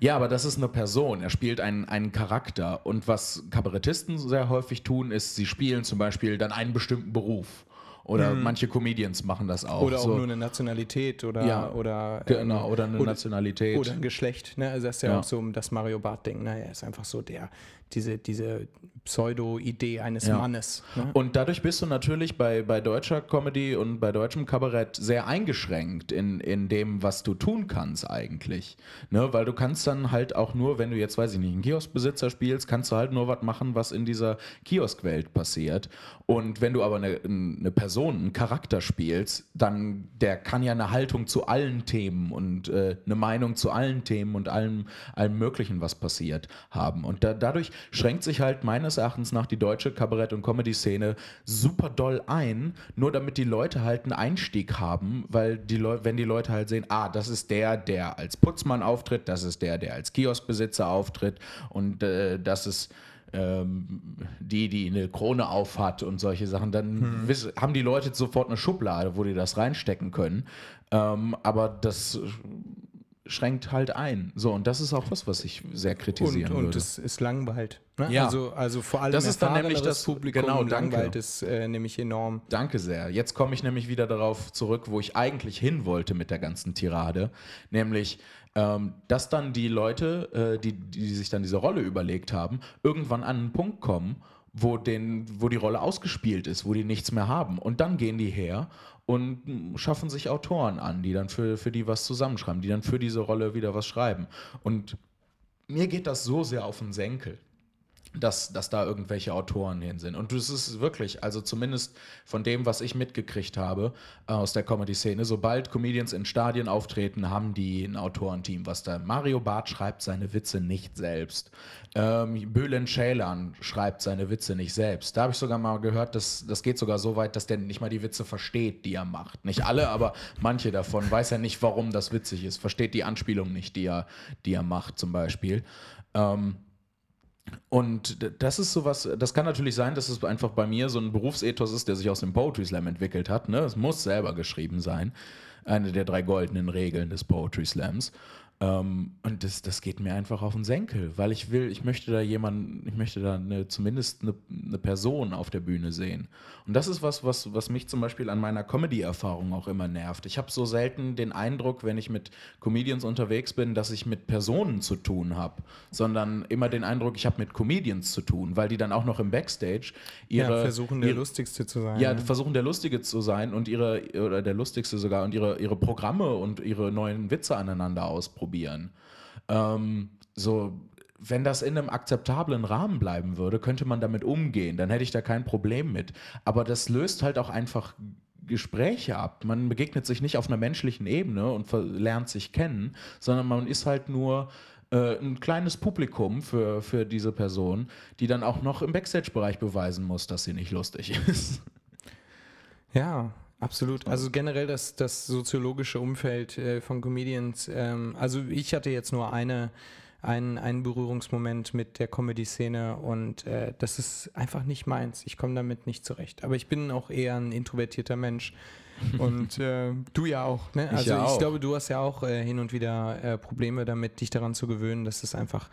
Ja, aber das ist eine Person. Er spielt einen, einen Charakter. Und was Kabarettisten sehr häufig tun, ist, sie spielen zum Beispiel dann einen bestimmten Beruf. Oder manche Comedians machen das auch. Oder auch so. nur eine Nationalität oder, Ja, oder Genau, oder eine oder- Nationalität. Oder ein Geschlecht, ne? Also das ist ja, Ja. auch so das Mario Bart-Ding, ne? Er ist einfach so der, diese, diese Pseudo-Idee eines Ja. Mannes. Ne? Und dadurch bist du natürlich bei, bei deutscher Comedy und bei deutschem Kabarett sehr eingeschränkt in, in dem, was du tun kannst eigentlich. Ne? Weil du kannst dann halt auch nur, wenn du jetzt, weiß ich nicht, einen Kioskbesitzer spielst, kannst du halt nur was machen, was in dieser Kioskwelt passiert. Und wenn du aber eine, eine Person, einen Charakter spielst, dann der kann ja eine Haltung zu allen Themen und äh, eine Meinung zu allen Themen und allem, allem Möglichen, was passiert, haben. Und da, dadurch schränkt sich halt meines Erachtens nach die deutsche Kabarett- und Comedy-Szene super doll ein, nur damit die Leute halt einen Einstieg haben, weil die Leute, wenn die Leute halt sehen, ah, das ist der, der als Putzmann auftritt, das ist der, der als Kioskbesitzer auftritt und äh, das ist ähm, die, die eine Krone aufhat und solche Sachen, dann wiss, haben die Leute sofort eine Schublade, wo die das reinstecken können. Ähm, aber das schränkt halt ein. So, und das ist auch was, was ich sehr Und, kritisieren und würde. es, es langweilt. Ne? Ja. Also, also vor allem Das ist dann nämlich das- Publikum genau, danke. langweilt es äh, nämlich enorm. Danke sehr. Jetzt komme ich nämlich wieder darauf zurück, wo ich eigentlich hin wollte mit der ganzen Tirade, nämlich, ähm, dass dann die Leute, äh, die, die sich dann diese Rolle überlegt haben, irgendwann an einen Punkt kommen, wo, den, wo die Rolle ausgespielt ist, wo die nichts mehr haben. Und dann gehen die her und schaffen sich Autoren an, die dann für, für die was zusammenschreiben, die dann für diese Rolle wieder was schreiben. Und mir geht das so sehr auf den Senkel. Dass, dass da irgendwelche Autoren hin sind. Und das ist wirklich, also zumindest von dem, was ich mitgekriegt habe äh, aus der Comedy-Szene, sobald Comedians in Stadien auftreten, haben die ein Autorenteam. Was da Mario Barth schreibt seine Witze nicht selbst. Ähm, Bülent Ceylan schreibt seine Witze nicht selbst. Da habe ich sogar mal gehört, dass das geht sogar so weit, dass der nicht mal die Witze versteht, die er macht. Nicht alle, aber manche davon. Weiß er nicht, warum das witzig ist. Versteht die Anspielung nicht, die er, die er macht, zum Beispiel. Ähm, und das ist sowas, das kann natürlich sein, dass es einfach bei mir so ein Berufsethos ist, der sich aus dem Poetry Slam entwickelt hat. Ne? Es muss selber geschrieben sein. Eine der drei goldenen Regeln des Poetry Slams. Ähm, und das, das geht mir einfach auf den Senkel, weil ich will, ich möchte da jemanden, ich möchte da eine, zumindest eine, eine Person auf der Bühne sehen. Und das ist was, was, was mich zum Beispiel an meiner Comedy-Erfahrung auch immer nervt. Ich habe so selten den Eindruck, wenn ich mit Comedians unterwegs bin, dass ich mit Personen zu tun habe, sondern immer den Eindruck, ich habe mit Comedians zu tun, weil die dann auch noch im Backstage ihre ja, versuchen der ihre, Lustigste zu sein. ja, ne? versuchen der Lustige zu sein und ihre, oder der Lustigste sogar und ihre, ihre Programme und ihre neuen Witze aneinander ausprobieren. Ähm, so, wenn das in einem akzeptablen Rahmen bleiben würde, könnte man damit umgehen. Dann hätte ich da kein Problem mit. Aber das löst halt auch einfach Gespräche ab. Man begegnet sich nicht auf einer menschlichen Ebene und lernt sich kennen, sondern man ist halt nur äh, ein kleines Publikum für, für diese Person, die dann auch noch im Backstage-Bereich beweisen muss, dass sie nicht lustig ist. Ja, absolut. Also generell das, das soziologische Umfeld äh, von Comedians. Ähm, also ich hatte jetzt nur eine, einen, einen Berührungsmoment mit der Comedy-Szene und äh, das ist einfach nicht meins. Ich komme damit nicht zurecht. Aber ich bin auch eher ein introvertierter Mensch. Und äh, du ja auch, ne? Also ich, ja auch. glaube, du hast ja auch äh, hin und wieder äh, Probleme damit, dich daran zu gewöhnen, dass es einfach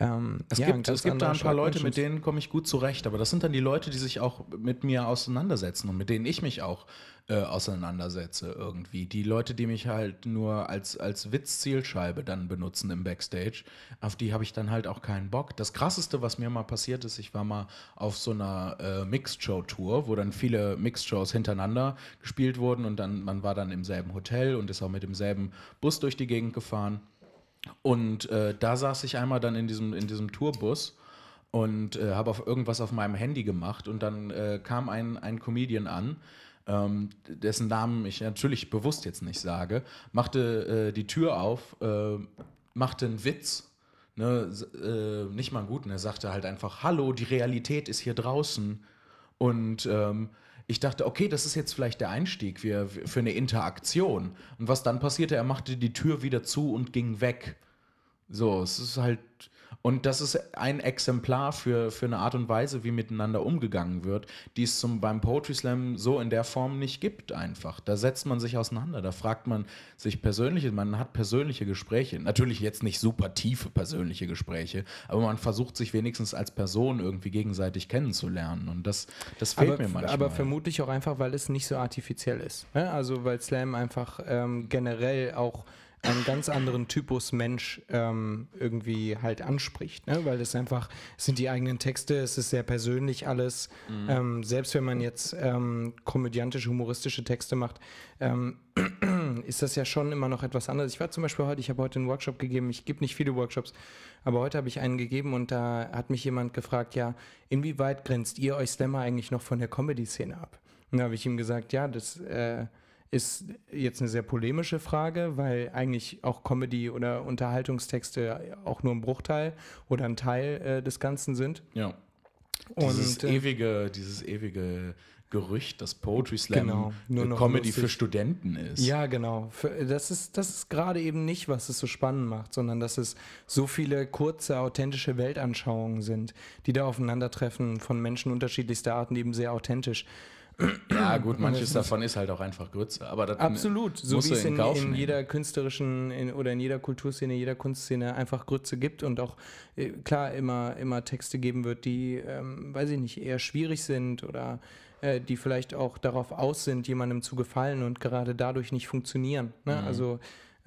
ähm, Es ja, gibt, es gibt da ein paar Leute, mit denen komme ich gut zurecht, aber das sind dann die Leute, die sich auch mit mir auseinandersetzen und mit denen ich mich auch äh, auseinandersetze irgendwie. Die Leute, die mich halt nur als, als Witz-Zielscheibe dann benutzen im Backstage, auf die habe ich dann halt auch keinen Bock. Das krasseste, was mir mal passiert ist, ich war mal auf so einer äh, Mixed-Show-Tour, wo dann viele Mixed-Shows hintereinander gespielt wurden und dann man war dann im selben Hotel und ist auch mit demselben Bus durch die Gegend gefahren. Und äh, da saß ich einmal dann in diesem, in diesem Tourbus und äh, habe auf irgendwas auf meinem Handy gemacht und dann äh, kam ein, ein Comedian an, ähm, dessen Namen ich natürlich bewusst jetzt nicht sage, machte äh, die Tür auf, äh, machte einen Witz, ne, äh, nicht mal einen guten, er sagte halt einfach, hallo, die Realität ist hier draußen. Und ähm, ich dachte, okay, das ist jetzt vielleicht der Einstieg für, für eine Interaktion. Und was dann passierte, er machte die Tür wieder zu und ging weg. So, es ist halt. Und das ist ein Exemplar für, für eine Art und Weise, wie miteinander umgegangen wird, die es zum, beim Poetry Slam so in der Form nicht gibt, einfach. Da setzt man sich auseinander, da fragt man sich persönliche, man hat persönliche Gespräche. Natürlich jetzt nicht super tiefe persönliche Gespräche, aber man versucht sich wenigstens als Person irgendwie gegenseitig kennenzulernen. Und das, das fehlt aber, mir manchmal. Aber vermutlich auch einfach, weil es nicht so artifiziell ist. Ne? Also weil Slam einfach ähm, generell auch einen ganz anderen Typus Mensch ähm, irgendwie halt anspricht, ne? weil es einfach, es sind die eigenen Texte, es ist sehr persönlich alles. Ähm, selbst wenn man jetzt ähm, komödiantische, humoristische Texte macht, ähm, ist das ja schon immer noch etwas anderes. Ich war zum Beispiel heute, ich habe heute einen Workshop gegeben, ich gebe nicht viele Workshops, aber heute habe ich einen gegeben und da hat mich jemand gefragt, ja, inwieweit grenzt ihr euch Slammer eigentlich noch von der Comedy-Szene ab? Und da habe ich ihm gesagt, ja, das äh, ist jetzt eine sehr polemische Frage, weil eigentlich auch Comedy oder Unterhaltungstexte auch nur ein Bruchteil oder ein Teil äh, des Ganzen sind. ja. Und, Dieses äh, ewige, dieses ewige Gerücht, dass Poetry Slam Genau, nur äh, noch Comedy lustig. für Studenten ist. Ja, genau. Für- Das ist, das ist gerade eben nicht, was es so spannend macht, sondern dass es so viele kurze, authentische Weltanschauungen sind, die da aufeinandertreffen von Menschen unterschiedlichster Arten, eben sehr authentisch. Ja, gut, manches davon ist halt auch einfach Grütze. Aber das Absolut, so wie es in, in jeder künstlerischen in, oder in jeder Kulturszene, jeder Kunstszene einfach Grütze gibt und auch äh, klar immer, immer Texte geben wird, die, ähm, weiß ich nicht, eher schwierig sind oder äh, die vielleicht auch darauf aus sind, jemandem zu gefallen und gerade dadurch nicht funktionieren. Ne? Mhm. Also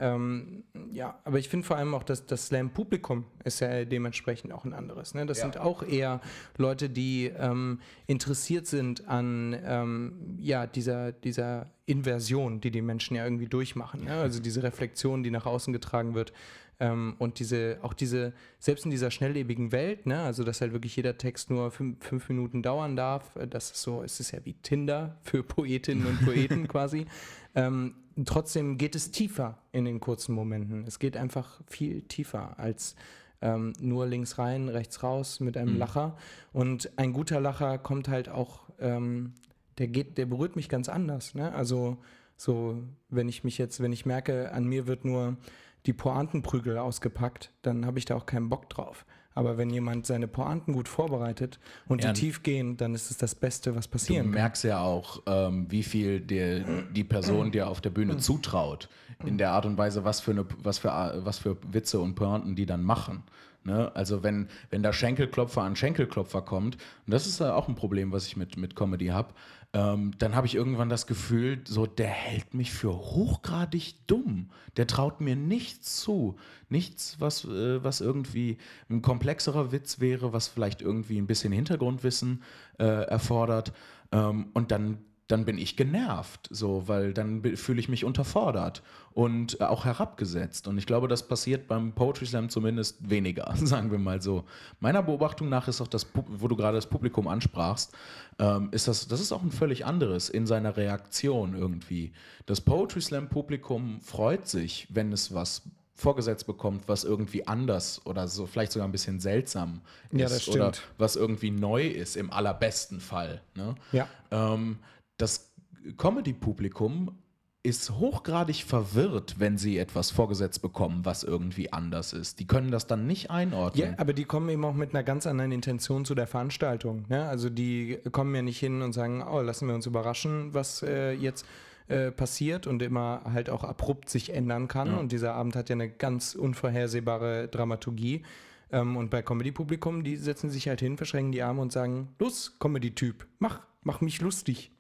ähm, ja, aber ich finde vor allem auch, dass das Slam-Publikum ist ja dementsprechend auch ein anderes. Ne? Das Ja. sind auch eher Leute, die ähm, interessiert sind an ähm, ja, dieser, dieser Inversion, die die Menschen ja irgendwie durchmachen. Ne? Also diese Reflexion, die nach außen getragen wird. Ähm, und diese, auch diese, selbst in dieser schnelllebigen Welt, ne, also dass halt wirklich jeder Text nur fünf, fünf Minuten dauern darf, äh, das ist so, es ist ja wie Tinder für Poetinnen und Poeten quasi. Ähm, trotzdem geht es tiefer in den kurzen Momenten. Es geht einfach viel tiefer als ähm, nur links rein, rechts raus mit einem Mhm. Lacher. Und ein guter Lacher kommt halt auch, ähm, der geht, der berührt mich ganz anders. Ne? Also so, wenn ich mich jetzt, wenn ich merke, an mir wird nur die Pointenprügel ausgepackt, dann habe ich da auch keinen Bock drauf. Aber wenn jemand seine Pointen gut vorbereitet und Ja. die tief gehen, dann ist es das Beste, was Du passieren kann. merkst ja auch, ähm, wie viel dir die Person dir auf der Bühne zutraut. In der Art und Weise, was für, eine, was für, was für Witze und Pointen die dann machen. Ne? Also wenn, wenn da Schenkelklopfer an Schenkelklopfer kommt, und das ist ja auch ein Problem, was ich mit, mit Comedy habe, ähm, dann habe ich irgendwann das Gefühl, so der hält mich für hochgradig dumm. Der traut mir nichts zu. Nichts, was, äh, was irgendwie ein komplexerer Witz wäre, was vielleicht irgendwie ein bisschen Hintergrundwissen äh, erfordert. Ähm, und dann, dann bin ich genervt, so, weil dann fühle ich mich unterfordert und äh, auch herabgesetzt. Und ich glaube, das passiert beim Poetry Slam zumindest weniger, sagen wir mal so. Meiner Beobachtung nach ist auch das, wo du gerade das Publikum ansprachst, ähm, ist das, das ist auch ein völlig anderes in seiner Reaktion irgendwie. Das Poetry Slam Publikum freut sich, wenn es was vorgesetzt bekommt, was irgendwie anders oder so vielleicht sogar ein bisschen seltsam ist Ja, das oder was irgendwie neu ist im allerbesten Fall. Ne? Ja. Ähm, das Comedy-Publikum ist hochgradig verwirrt, wenn sie etwas vorgesetzt bekommen, was irgendwie anders ist. Die können das dann nicht einordnen. Ja, aber die kommen eben auch mit einer ganz anderen Intention zu der Veranstaltung. Ne? Also die kommen ja nicht hin und sagen, oh, lassen wir uns überraschen, was äh, jetzt äh, passiert und immer halt auch abrupt sich ändern kann. Und dieser Abend hat ja eine ganz unvorhersehbare Dramaturgie. Ähm, und bei Comedy-Publikum, die setzen sich halt hin, verschränken die Arme und sagen, los, Comedy-Typ, mach, mach mich lustig.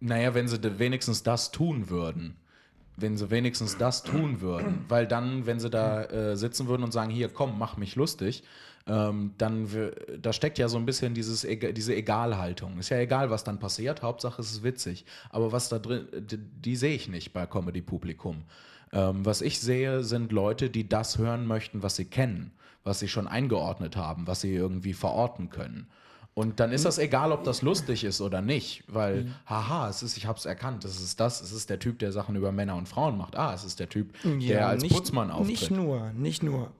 Naja, wenn sie wenigstens das tun würden. Wenn sie wenigstens das tun würden. Weil dann, wenn sie da äh, sitzen würden und sagen, hier, komm, mach mich lustig, ähm, dann, da steckt ja so ein bisschen dieses, diese Egalhaltung. Ist ja egal, was dann passiert, Hauptsache es ist witzig. Aber was da drin, die, die sehe ich nicht bei Comedy-Publikum. Ähm, was ich sehe, sind Leute, die das hören möchten, was sie kennen, was sie schon eingeordnet haben, was sie irgendwie verorten können. Und dann ist das egal, ob das lustig ist oder nicht, weil, haha, es ist, ich hab's erkannt, es ist das, es ist der Typ, der Sachen über Männer und Frauen macht. Ah, es ist der Typ, der als nicht, Putzmann auftritt. Nicht nur, nicht nur.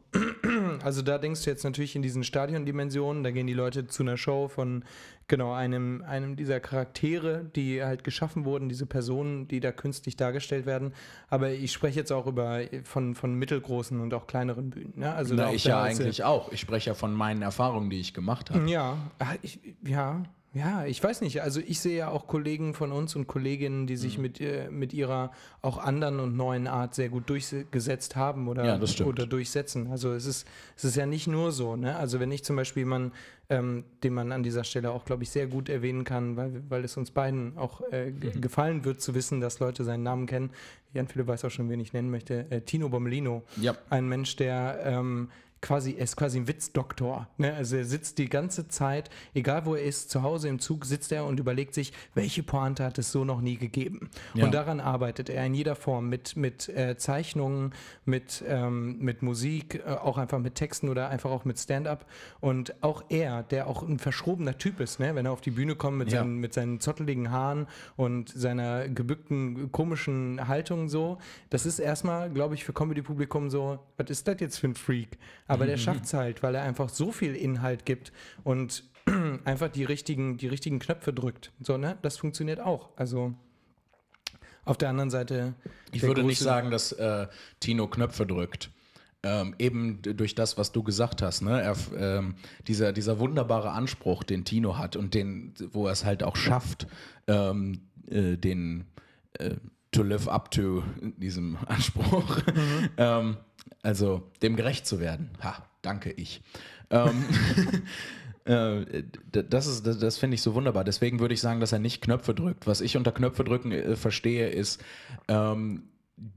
Also da denkst du jetzt natürlich in diesen Stadiondimensionen, da gehen die Leute zu einer Show von genau einem, einem dieser Charaktere, die halt geschaffen wurden, diese Personen, die da künstlich dargestellt werden. Aber ich spreche jetzt auch über von, von mittelgroßen und auch kleineren Bühnen. Ne? Also Na, ich ja äh, eigentlich auch. Ich spreche ja von meinen Erfahrungen, die ich gemacht habe. Ja, ah, ich, ja, ja, ich weiß nicht. Also ich sehe ja auch Kollegen von uns und Kolleginnen, die Mhm. sich mit, äh, mit ihrer auch anderen und neuen Art sehr gut durchgesetzt haben oder, Ja, oder durchsetzen. Also es ist, es ist ja nicht nur so. Ne? Also wenn ich zum Beispiel jemanden, ähm, den man an dieser Stelle auch, glaube ich, sehr gut erwähnen kann, weil, weil es uns beiden auch äh, Mhm. gefallen wird zu wissen, dass Leute seinen Namen kennen. Jan Philipp weiß auch schon, wen ich nennen möchte. Äh, Tino Bommelino. Ja. Ein Mensch, der ähm, quasi, er ist quasi ein Witzdoktor. Ne? Also er sitzt die ganze Zeit, egal wo er ist, zu Hause im Zug sitzt er und überlegt sich, welche Pointe hat es so noch nie gegeben. Ja. Und daran arbeitet er in jeder Form mit, mit äh, Zeichnungen, mit, ähm, mit Musik, äh, auch einfach mit Texten oder einfach auch mit Stand-up. Und auch er, der auch ein verschrobener Typ ist, ne? wenn er auf die Bühne kommt mit, Ja. seinen, mit seinen zotteligen Haaren und seiner gebückten, komischen Haltung so, das ist erstmal, glaube ich, für Comedy-Publikum so, was ist das jetzt für ein Freak? Aber der schafft es halt, weil er einfach so viel Inhalt gibt und einfach die richtigen, die richtigen Knöpfe drückt. So, ne? Das funktioniert auch. Also auf der anderen Seite. Ich würde nicht sagen, dass äh, Tino Knöpfe drückt. Ähm, eben durch das, was du gesagt hast, ne? Er, ähm, dieser, dieser wunderbare Anspruch, den Tino hat und den, wo er es halt auch schafft, ähm, äh, den äh, to live up to diesem Anspruch, ähm, also dem gerecht zu werden. Ha, danke ich. Ähm, äh, das ist, das, das finde ich so wunderbar. Deswegen würde ich sagen, dass er nicht Knöpfe drückt. Was ich unter Knöpfe drücken äh, verstehe, ist ähm,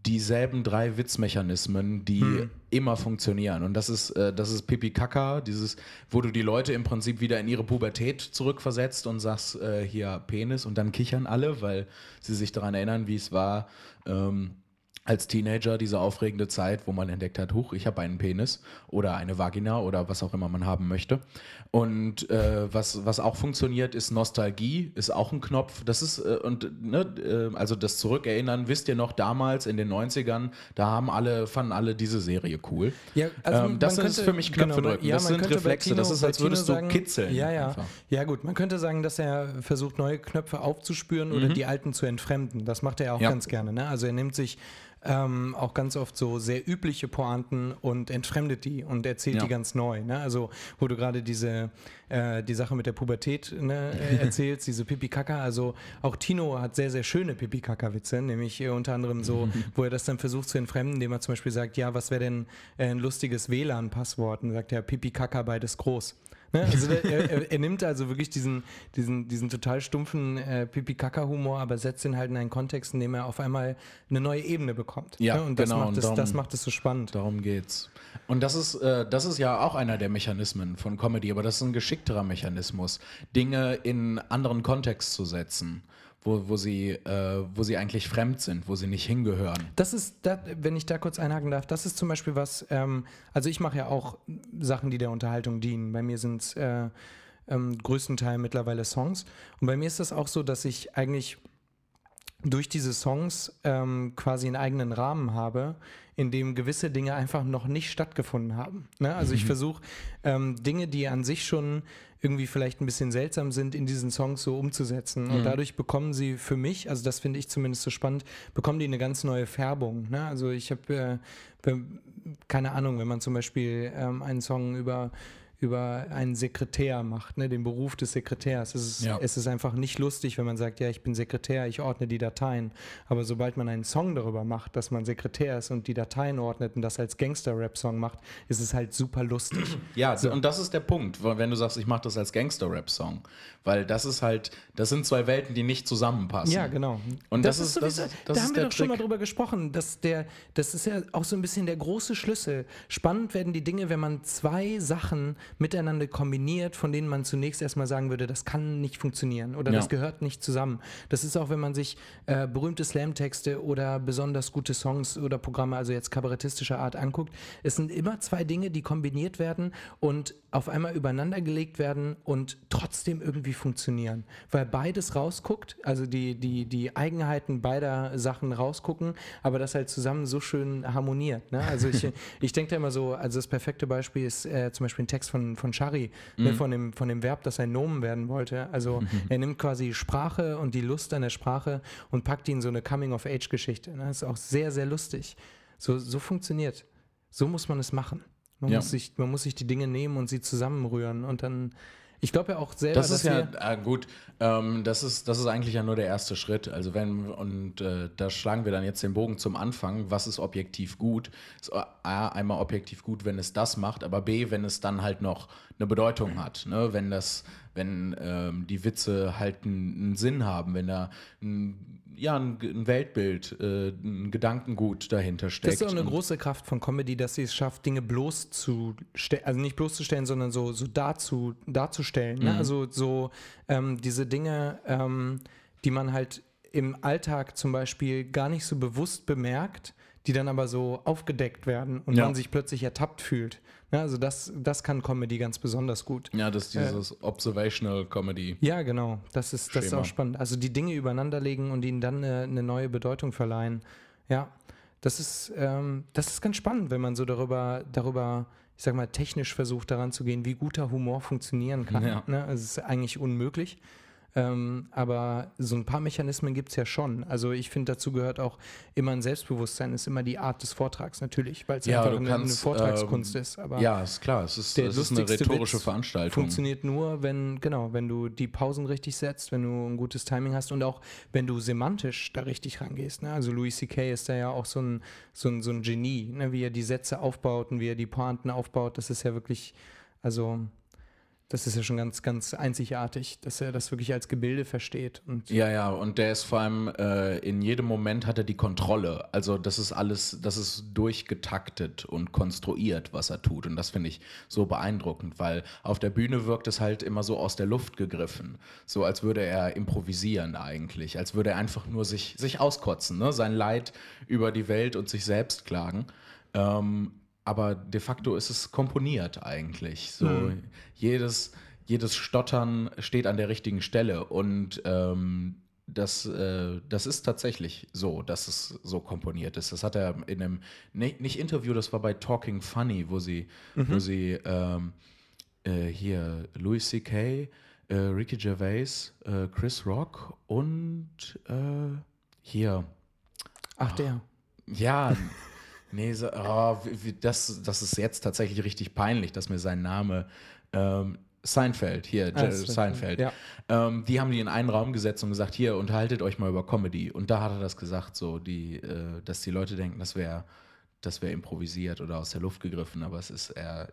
dieselben drei Witzmechanismen, die immer funktionieren. Und das ist, äh, das ist Pipi Kaka, dieses, wo du die Leute im Prinzip wieder in ihre Pubertät zurückversetzt und sagst, äh, hier Penis und dann kichern alle, weil sie sich daran erinnern, wie es war. Ähm, als Teenager diese aufregende Zeit, wo man entdeckt hat, huch, ich habe einen Penis oder eine Vagina oder was auch immer man haben möchte. Und äh, was, was auch funktioniert, ist Nostalgie, ist auch ein Knopf. Das ist, äh, und ne, äh, also das Zurückerinnern, wisst ihr noch, damals in den 90ern, da haben alle, fanden alle diese Serie cool. Ja, also ähm, das man ist könnte- für mich Knöpfe genau, drücken. ja, das sind könnte Reflexe. Tino- das ist, als würdest du sagen- kitzeln. Ja, ja. einfach. Ja, gut, man könnte sagen, dass er versucht, neue Knöpfe aufzuspüren oder die alten zu entfremden. Das macht er auch Mhm. Ja. ganz gerne. Ne? Also er nimmt sich ähm, auch ganz oft so sehr übliche Pointen und entfremdet die und erzählt Ja. die ganz neu. Ne? Also wo du gerade diese äh, die Sache mit der Pubertät ne, äh, erzählst, diese Pipi-Kaka. Also auch Tino hat sehr, sehr schöne Pipi-Kaka-Witze, nämlich äh, unter anderem so, wo er das dann versucht zu entfremden, indem er zum Beispiel sagt, ja, was wäre denn äh, ein lustiges WLAN-Passwort? Und sagt er, Pipi-Kaka beides groß. Ne? Also der, er, er, nimmt also wirklich diesen, diesen, diesen total stumpfen äh, Pipi-Kaka-Humor, aber setzt ihn halt in einen Kontext, in dem er auf einmal eine neue Ebene bekommt. Ja, ne? Und das, genau, macht und es, darum- das macht es so spannend. Darum geht's. Und das ist, äh, das ist ja auch einer der Mechanismen von Comedy, aber das ist ein geschickterer Mechanismus, Dinge in anderen Kontext zu setzen, wo, wo, sie, äh, wo sie eigentlich fremd sind, wo sie nicht hingehören. Das ist, da, wenn ich da kurz einhaken darf, das ist zum Beispiel was, ähm, also ich mache ja auch Sachen, die der Unterhaltung dienen. Bei mir sind es äh, ähm, größtenteils mittlerweile Songs. Und bei mir ist das auch so, dass ich eigentlich durch diese Songs ähm, quasi einen eigenen Rahmen habe, in dem gewisse Dinge einfach noch nicht stattgefunden haben. Ne? Also ich versuche ähm, Dinge, die an sich schon irgendwie vielleicht ein bisschen seltsam sind, in diesen Songs so umzusetzen. Und dadurch bekommen sie für mich, also das finde ich zumindest so spannend, bekommen die eine ganz neue Färbung. Ne? Also ich habe, äh, keine Ahnung, wenn man zum Beispiel ähm, einen Song über über einen Sekretär macht, ne, den Beruf des Sekretärs. Es ist, Ja. es ist einfach nicht lustig, wenn man sagt, ja, ich bin Sekretär, ich ordne die Dateien. Aber sobald man einen Song darüber macht, dass man Sekretär ist und die Dateien ordnet und das als Gangster-Rap-Song macht, ist es halt super lustig. Ja, und das ist der Punkt, wenn du sagst, ich mache das als Gangster-Rap-Song. Weil das ist halt, das sind zwei Welten, die nicht zusammenpassen. Ja, genau. Und das ist- so das ist- das da ist haben wir doch schon mal Trick. drüber gesprochen, dass der, das ist ja auch so ein bisschen der große Schlüssel. Spannend werden die Dinge, wenn man zwei Sachen miteinander kombiniert, von denen man zunächst erstmal sagen würde, das kann nicht funktionieren oder Ja. das gehört nicht zusammen. Das ist auch, wenn man sich äh, berühmte Slam-Texte oder besonders gute Songs oder Programme, also jetzt kabarettistischer Art anguckt. Es sind immer zwei Dinge, die kombiniert werden und auf einmal übereinander gelegt werden und trotzdem irgendwie funktionieren. Weil beides rausguckt, also die, die, die Eigenheiten beider Sachen rausgucken, aber das halt zusammen so schön harmoniert. Ne? Also ich, ich denke da immer so, also das perfekte Beispiel ist äh, zum Beispiel ein Text von, von Shari, ne, von, dem, von dem Verb, das ein Nomen werden wollte. Also er nimmt quasi Sprache und die Lust an der Sprache und packt die in so eine Coming-of-Age-Geschichte. Ne? Das ist auch sehr, sehr lustig. So, so funktioniert. So muss man es machen. Man, Ja. muss sich, man muss sich die Dinge nehmen und sie zusammenrühren und dann. Ich glaube ja auch selber, Das ist ja äh, gut. Ähm, das ist das ist eigentlich ja nur der erste Schritt. Also wenn und äh, da schlagen wir dann jetzt den Bogen zum Anfang. Was ist objektiv gut? Ist A einmal objektiv gut, wenn es das macht, aber B, wenn es dann halt noch eine Bedeutung hat. Ne? Wenn das, wenn ähm, die Witze halt einen, einen Sinn haben, wenn da ein, ja ein, Weltbild, äh, ein Gedankengut dahinter steckt. Das ist auch eine große Kraft von Comedy, dass sie es schafft, Dinge bloßzustellen, also nicht bloßzustellen, sondern so, so dazu, darzustellen. Mhm. Ne? Also so ähm, diese Dinge, ähm, die man halt im Alltag zum Beispiel gar nicht so bewusst bemerkt, die dann aber so aufgedeckt werden und Ja. man sich plötzlich ertappt fühlt. Ne? Also das, das kann Comedy ganz besonders gut. ja, das ist dieses Observational Comedy. Ja, genau. Das ist, das ist auch spannend. Also die Dinge übereinander legen und ihnen dann eine, eine neue Bedeutung verleihen. Ja, das ist, ähm, das ist ganz spannend, wenn man so darüber, darüber, ich sag mal, technisch versucht daran zu gehen, wie guter Humor funktionieren kann. Ja. Ne? Es ist eigentlich unmöglich. Ähm, aber so ein paar Mechanismen gibt es ja schon. Also ich finde, dazu gehört auch immer ein Selbstbewusstsein, ist immer die Art des Vortrags natürlich, weil es Ja, einfach eine, kannst, eine Vortragskunst ähm, ist. Aber Ja, ist klar. Es ist, es ist eine rhetorische Witz Veranstaltung. Funktioniert nur, wenn, genau, wenn du die Pausen richtig setzt, wenn du ein gutes Timing hast und auch wenn du semantisch da richtig rangehst. Ne? Also Louis C.K. ist da ja auch so ein, so ein, so ein Genie, ne? wie er die Sätze aufbaut und wie er die Pointen aufbaut. Das ist ja wirklich, also Das ist ja schon ganz, ganz einzigartig, dass er das wirklich als Gebilde versteht. Ja, ja, und der ist vor allem äh, in jedem Moment hat er die Kontrolle. Also das ist alles, das ist durchgetaktet und konstruiert, was er tut. Und das finde ich so beeindruckend, weil auf der Bühne wirkt es halt immer so aus der Luft gegriffen. So als würde er improvisieren eigentlich, als würde er einfach nur sich, sich auskotzen, ne? sein Leid über die Welt und sich selbst klagen. Ähm, aber de facto ist es komponiert eigentlich. So jedes, jedes Stottern steht an der richtigen Stelle und ähm, das, äh, das ist tatsächlich so, dass es so komponiert ist. Das hat er in einem, ne, nicht Interview, das war bei Talking Funny, wo sie, wo sie ähm, äh, hier Louis C.K., äh, Ricky Gervais, äh, Chris Rock und äh, hier, Ach, der. ja, nee, so, oh, wie, das, das ist jetzt tatsächlich richtig peinlich, dass mir sein Name ähm, Seinfeld, hier, Ah, Seinfeld, ja. ähm, die haben die in einen Raum gesetzt und gesagt, hier, unterhaltet euch mal über Comedy. Und da hat er das gesagt, so, die, äh, dass die Leute denken, das wäre das wär improvisiert oder aus der Luft gegriffen, aber es ist, er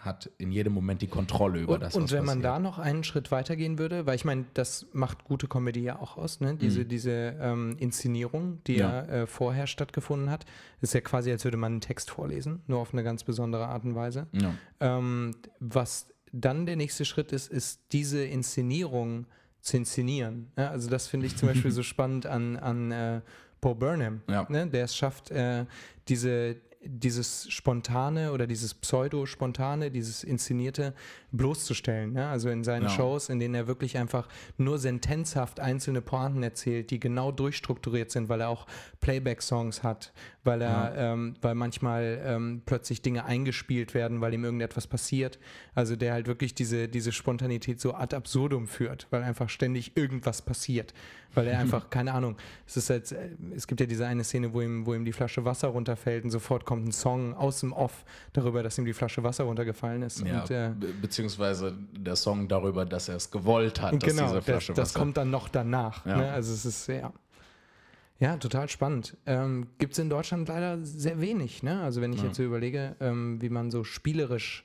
hat in jedem Moment die Kontrolle über Und, das, und wenn man passiert. da noch einen Schritt weitergehen würde, weil ich meine, das macht gute Comedy ja auch aus, ne? diese, diese ähm, Inszenierung, die ja, Ja. äh, vorher stattgefunden hat, ist ja quasi, als würde man einen Text vorlesen, nur auf eine ganz besondere Art und Weise. Ja. Ähm, was dann der nächste Schritt ist, ist diese Inszenierung zu inszenieren. Ja, also das finde ich zum Beispiel so spannend an, an äh, Bo Burnham, Ja. ne, der es schafft, äh, diese, dieses Spontane oder dieses Pseudo-Spontane, dieses Inszenierte bloßzustellen. Ne? Also in seinen Ja. Shows, in denen er wirklich einfach nur sentenzhaft einzelne Pointen erzählt, die genau durchstrukturiert sind, weil er auch Playback-Songs hat, weil er, ähm, weil manchmal ähm, plötzlich Dinge eingespielt werden, weil ihm irgendetwas passiert. Also der halt wirklich diese, diese Spontanität so ad absurdum führt, weil einfach ständig irgendwas passiert. Weil er einfach, keine Ahnung, es ist jetzt, äh, es gibt ja diese eine Szene, wo ihm, wo ihm die Flasche Wasser runterfällt und sofort kommt ein Song aus dem Off darüber, dass ihm die Flasche Wasser runtergefallen ist. Ja, und, äh, be beziehungsweise der Song darüber, dass er es gewollt hat, dass genau, diese das, Flasche das Wasser. kommt dann noch danach. Ja. Ne? Also es ist ja, ja total spannend. Ähm, Gibt es in Deutschland leider sehr wenig. Ne? Also wenn ich Ja. jetzt so überlege, ähm, wie man so spielerisch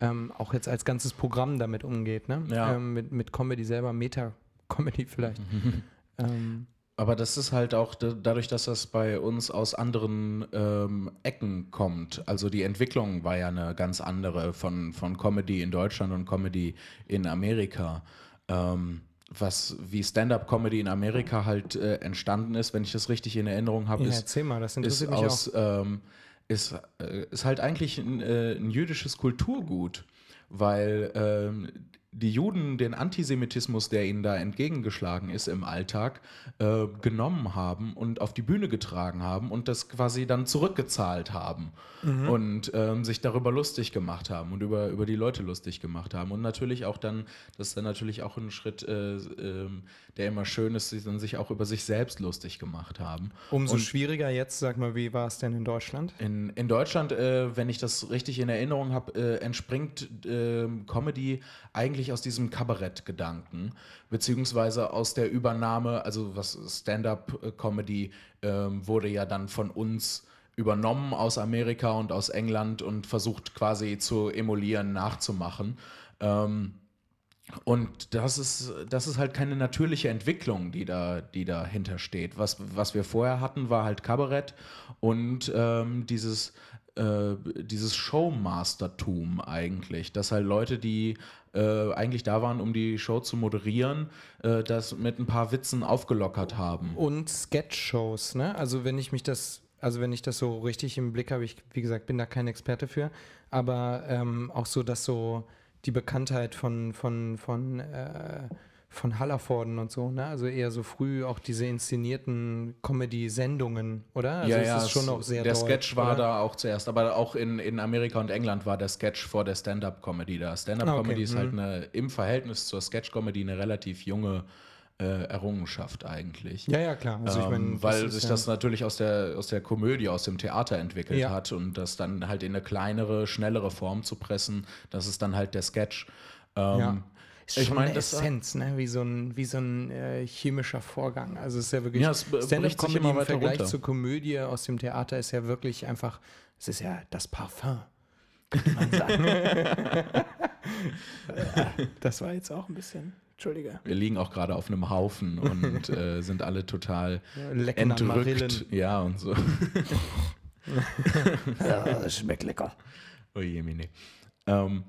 ähm, auch jetzt als ganzes Programm damit umgeht. Ne? Ja. Ähm, mit, mit Comedy selber, Meta-Comedy vielleicht. ähm, Aber das ist halt auch da- dadurch, dass das bei uns aus anderen ähm, Ecken kommt. Also die Entwicklung war ja eine ganz andere von, von Comedy in Deutschland und Comedy in Amerika. Ähm, was wie Stand-up-Comedy in Amerika halt äh, entstanden ist, wenn ich das richtig in Erinnerung habe, ja, ist, erzähl mal, das ist interessiert mich aus auch. ähm, ist, äh, ist halt eigentlich ein, äh, ein jüdisches Kulturgut, weil ähm, die Juden den Antisemitismus, der ihnen da entgegengeschlagen ist im Alltag, äh, genommen haben und auf die Bühne getragen haben und das quasi dann zurückgezahlt haben und ähm, sich darüber lustig gemacht haben und über, über die Leute lustig gemacht haben. Und natürlich auch dann, das ist dann natürlich auch ein Schritt, äh, ähm, der immer schön ist, sie dann sich auch über sich selbst lustig gemacht haben. Umso und- schwieriger jetzt, sag mal, wie war es denn in Deutschland? in, in Deutschland, äh, wenn ich das richtig in Erinnerung habe, äh, entspringt äh, Comedy eigentlich aus diesem Kabarettgedanken, beziehungsweise aus der Übernahme, also was Stand-up-Comedy ähm, wurde ja dann von uns übernommen aus Amerika und aus England und versucht quasi zu emulieren, nachzumachen. Ähm, und das ist, das ist halt keine natürliche Entwicklung, die, da, die dahinter steht. Was, was wir vorher hatten, war halt Kabarett und ähm, dieses, äh, dieses Showmastertum eigentlich. Dass halt Leute, die äh, eigentlich da waren, um die Show zu moderieren, äh, das mit ein paar Witzen aufgelockert haben. Und Sketch-Shows, ne? Also wenn ich mich das, also wenn ich das so richtig im Blick habe, ich, wie gesagt, bin da kein Experte für, aber ähm, auch so, dass so die Bekanntheit von, von, von, äh, von Hallervorden und so, ne? Also eher so früh auch diese inszenierten Comedy-Sendungen, oder? Also es ist schon noch sehr der deutsch, Sketch war oder? da auch zuerst, aber auch in, in Amerika und England war der Sketch vor der Stand-up-Comedy da. Stand-up-Comedy Ah, okay, ist halt mhm. eine, im Verhältnis zur Sketch-Comedy eine relativ junge äh, Errungenschaft eigentlich. Ja, ja, klar. Also ich ähm, meine, weil ist sich ja- das natürlich aus der, aus der Komödie, aus dem Theater entwickelt Ja. hat und das dann halt in eine kleinere, schnellere Form zu pressen, das ist dann halt der Sketch. Ähm, Ja. Ist ich schon meine, eine Essenz, ne? wie so ein, wie so ein äh, chemischer Vorgang. Also es ist ja wirklich Ja, Stand-up-Comedy im Vergleich runter. zur Komödie aus dem Theater ist ja wirklich einfach, es ist ja das Parfum, könnte man sagen. Das war jetzt auch ein bisschen. Entschuldige. Wir liegen auch gerade auf einem Haufen und äh, sind alle total Marillen. entrückt. Ja, und so. Ja, das schmeckt lecker. Oh je, Mine. Ähm,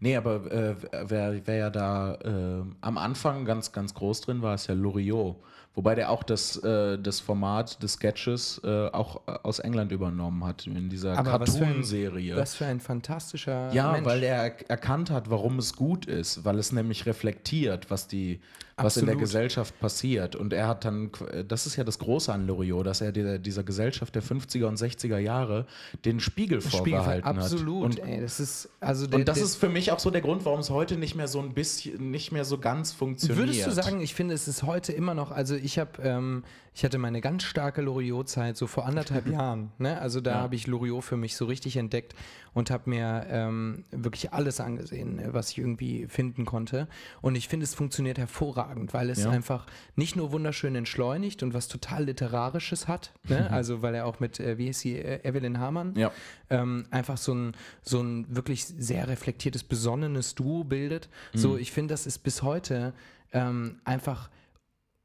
nee, aber äh, wer, wer ja da äh, am Anfang ganz, ganz groß drin war, ist ja Loriot. Wobei der auch das, äh, das Format des Sketches äh, auch äh, aus England übernommen hat, in dieser Aber was für ein- Cartoon-Serie. Was für ein fantastischer Ja, Mensch. weil er- erkannt hat, warum es gut ist, weil es nämlich reflektiert, was die, was in der Absolut. Gesellschaft passiert. Und er hat dann, qu- das ist ja das Große an Loriot, dass er dieser, dieser Gesellschaft der 50er und 60er Jahre den Spiegel Spiegel- vorgehalten absolut. hat. Und, ey, das ist also der, und das der, ist für mich auch so der Grund, warum es heute nicht mehr so ein bisschen, nicht mehr so ganz funktioniert. Würdest du sagen, ich finde, es ist heute immer noch, also ich habe, ähm, ich hatte meine ganz starke Loriot-Zeit so vor anderthalb Jahren. Ne? Also da Ja. habe ich Loriot für mich so richtig entdeckt und habe mir ähm, wirklich alles angesehen, ne, was ich irgendwie finden konnte. Und ich finde, es funktioniert hervorragend, weil es Ja. einfach nicht nur wunderschön entschleunigt und was total Literarisches hat. Ne? Also weil er auch mit, äh, wie ist sie, äh, Evelyn Hamann, Ja. ähm, einfach so ein, so ein wirklich sehr reflektiertes, besonnenes Duo bildet. So, ich finde, das ist bis heute ähm, einfach,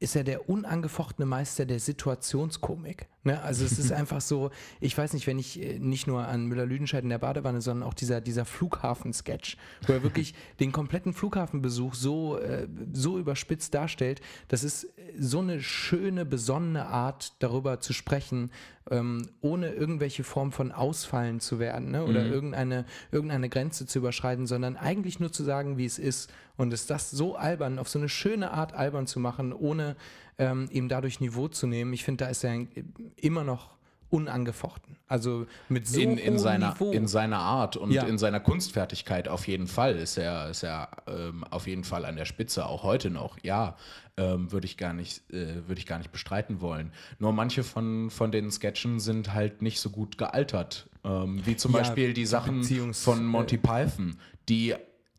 ist er der unangefochtene Meister der Situationskomik. Ne? Also es ist einfach so, ich weiß nicht, wenn ich äh, nicht nur an Müller-Lüdenscheid in der Badewanne, sondern auch dieser, dieser Flughafen-Sketch, wo er wirklich den kompletten Flughafenbesuch so, äh, so überspitzt darstellt, das ist äh, so eine schöne, besonnene Art, darüber zu sprechen, ähm, ohne irgendwelche Form von Ausfallen zu werden ne? oder irgendeine, irgendeine Grenze zu überschreiten, sondern eigentlich nur zu sagen, wie es ist. Und es das so albern, auf so eine schöne Art albern zu machen, ohne ähm, ihm dadurch Niveau zu nehmen, ich finde, da ist er immer noch unangefochten. Also mit so in, in, seiner, Niveau. in seiner Art und Ja. in seiner Kunstfertigkeit auf jeden Fall ist er, ist er ähm, auf jeden Fall an der Spitze, auch heute noch. Ja, ähm, würde ich, gar nicht, äh, würde ich gar nicht bestreiten wollen. Nur manche von, von den Sketchen sind halt nicht so gut gealtert. Ähm, wie zum Ja, Beispiel die Sachen Beziehungs- von Monty Python, die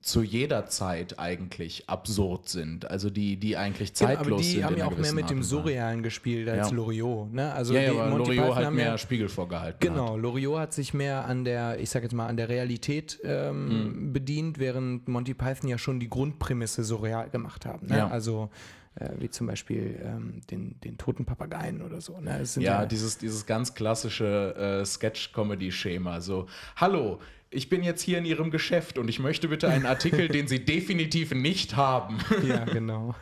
zu jeder Zeit eigentlich absurd sind. Also die, die eigentlich Genau, zeitlos aber die sind. haben in ja auch mehr mit dem. Surrealen gespielt als Ja. Loriot. Ne? Also Ja, ja, die aber Monty Loriot Python hat haben mehr ja, Spiegel vorgehalten. Genau, Loriot hat sich mehr an der, ich sag jetzt mal, an der Realität ähm, Mhm. bedient, während Monty Python ja schon die Grundprämisse surreal gemacht haben. Ne? Ja. Also äh, wie zum Beispiel ähm, den, den toten Papageien oder so. Ne? Sind Ja, dieses, dieses ganz klassische äh, Sketch-Comedy-Schema. So, hallo, ich bin jetzt hier in Ihrem Geschäft und ich möchte bitte einen Artikel, den Sie definitiv nicht haben. ja, genau.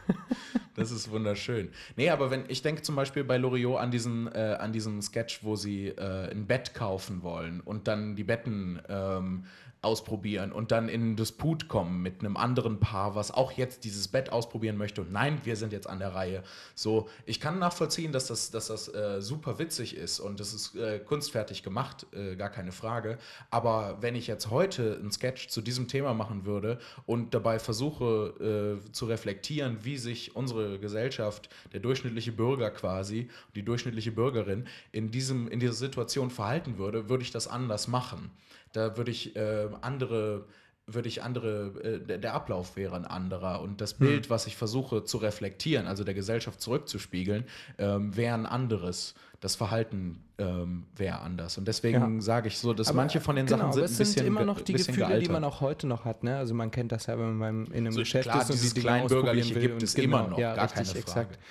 Das ist wunderschön. Nee, aber wenn ich denke zum Beispiel bei Loriot an diesen, äh, an diesen Sketch, wo sie äh, ein Bett kaufen wollen und dann die Betten ähm, ausprobieren und dann in einen Disput kommen mit einem anderen Paar, was auch jetzt dieses Bett ausprobieren möchte und nein, wir sind jetzt an der Reihe. So, ich kann nachvollziehen, dass das, dass das äh, super witzig ist und das ist äh, kunstfertig gemacht, äh, gar keine Frage. Aber wenn ich jetzt heute einen Sketch zu diesem Thema machen würde und dabei versuche äh, zu reflektieren, wie sich unsere Gesellschaft, der durchschnittliche Bürger quasi, die durchschnittliche Bürgerin in, diesem, in dieser Situation verhalten würde, würde ich das anders machen. Da würde ich äh, andere würde ich andere, äh, der, Ablauf wäre ein anderer und das Bild, was ich versuche zu reflektieren, also der Gesellschaft zurückzuspiegeln, ähm, wäre ein anderes. Das Verhalten ähm, wäre anders. Und deswegen Ja. sage ich so, dass Aber, manche von den genau, Sachen aber sind es ein sind bisschen immer noch die Gefühle, die gealtert. man auch heute noch hat. Ne? Also man kennt das ja, wenn man in einem So, Geschäft klar, ist und die Kleinbürgerliche gibt es immer noch, ja, gar richtig, keine exakt. Frage.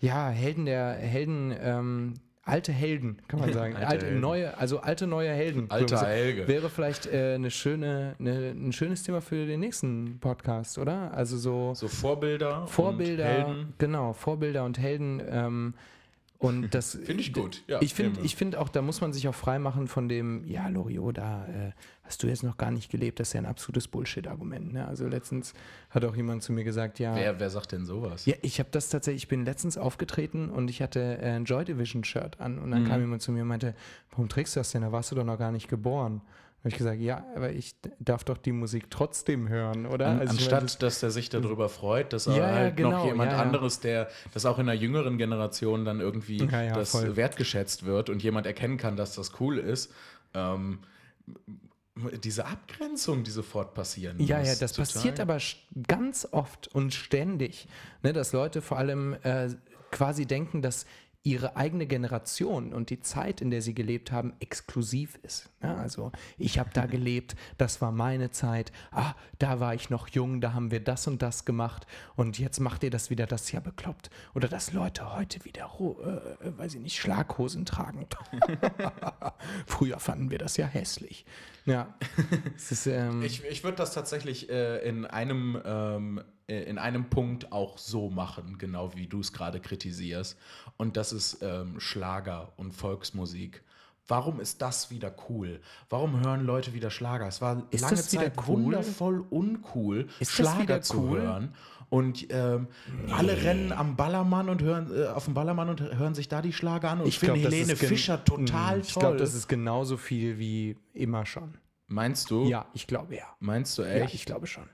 Ja, Helden der Helden, ähm, alte Helden, kann man sagen. Alte alte, neue, also alte neue Helden. Alter Helge. Wäre vielleicht äh, eine schöne, eine, ein schönes Thema für den nächsten Podcast, oder? Also so, So Vorbilder, Vorbilder, und Helden. genau, Vorbilder und Helden. Ähm, und das Finde ich gut, ja, ich finde, ich finde auch, da muss man sich auch freimachen von dem, ja, Loriot, da äh, hast du jetzt noch gar nicht gelebt. Das ist ja ein absolutes Bullshit-Argument. Ne? Also letztens hat auch jemand zu mir gesagt, ja, Wer, wer sagt denn sowas? ja, ich habe das tatsächlich, ich bin letztens aufgetreten und ich hatte äh, ein Joy Division Shirt an und dann kam jemand zu mir und meinte, warum trägst du das denn? Da warst du doch noch gar nicht geboren. Habe ich gesagt, ja, aber ich darf doch die Musik trotzdem hören, oder? An, Also anstatt, meine, das- dass er sich darüber freut, dass Ja, er ja, halt genau, noch jemand ja, ja. anderes, der das auch in der jüngeren Generation dann irgendwie Ja, ja, das voll. wertgeschätzt wird und jemand erkennen kann, dass das cool ist. Ähm, diese Abgrenzung, die sofort passieren Ja, muss. ja, das total. passiert aber ganz oft und ständig, ne, dass Leute vor allem äh, quasi denken, dass ihre eigene Generation und die Zeit, in der sie gelebt haben, exklusiv ist. Ja, also ich habe da gelebt, das war meine Zeit, ah, da war ich noch jung, da haben wir das und das gemacht und jetzt macht ihr das wieder, das ist ja bekloppt. Oder dass Leute heute wieder, äh, äh, weiß ich nicht, Schlaghosen tragen. Früher fanden wir das ja hässlich. Ja, ist, ähm, Ich, ich würde das tatsächlich äh, in, einem, ähm, äh, in einem Punkt auch so machen, genau wie du es gerade kritisierst. Und das ist ähm, Schlager und Volksmusik. Warum ist das wieder cool? Warum hören Leute wieder Schlager? Es war Ist lange Zeit cool? wundervoll uncool, Ist Schlager zu cool? hören. Und ähm, alle rennen am Ballermann und hören äh, auf dem Ballermann und hören sich da die Schlager an und ich das Helene Fischer total Mm, Ich toll. glaube, das ist genauso viel wie immer schon. Meinst du? Ja, ich glaube ja. Meinst du Ja, echt? ich glaube schon.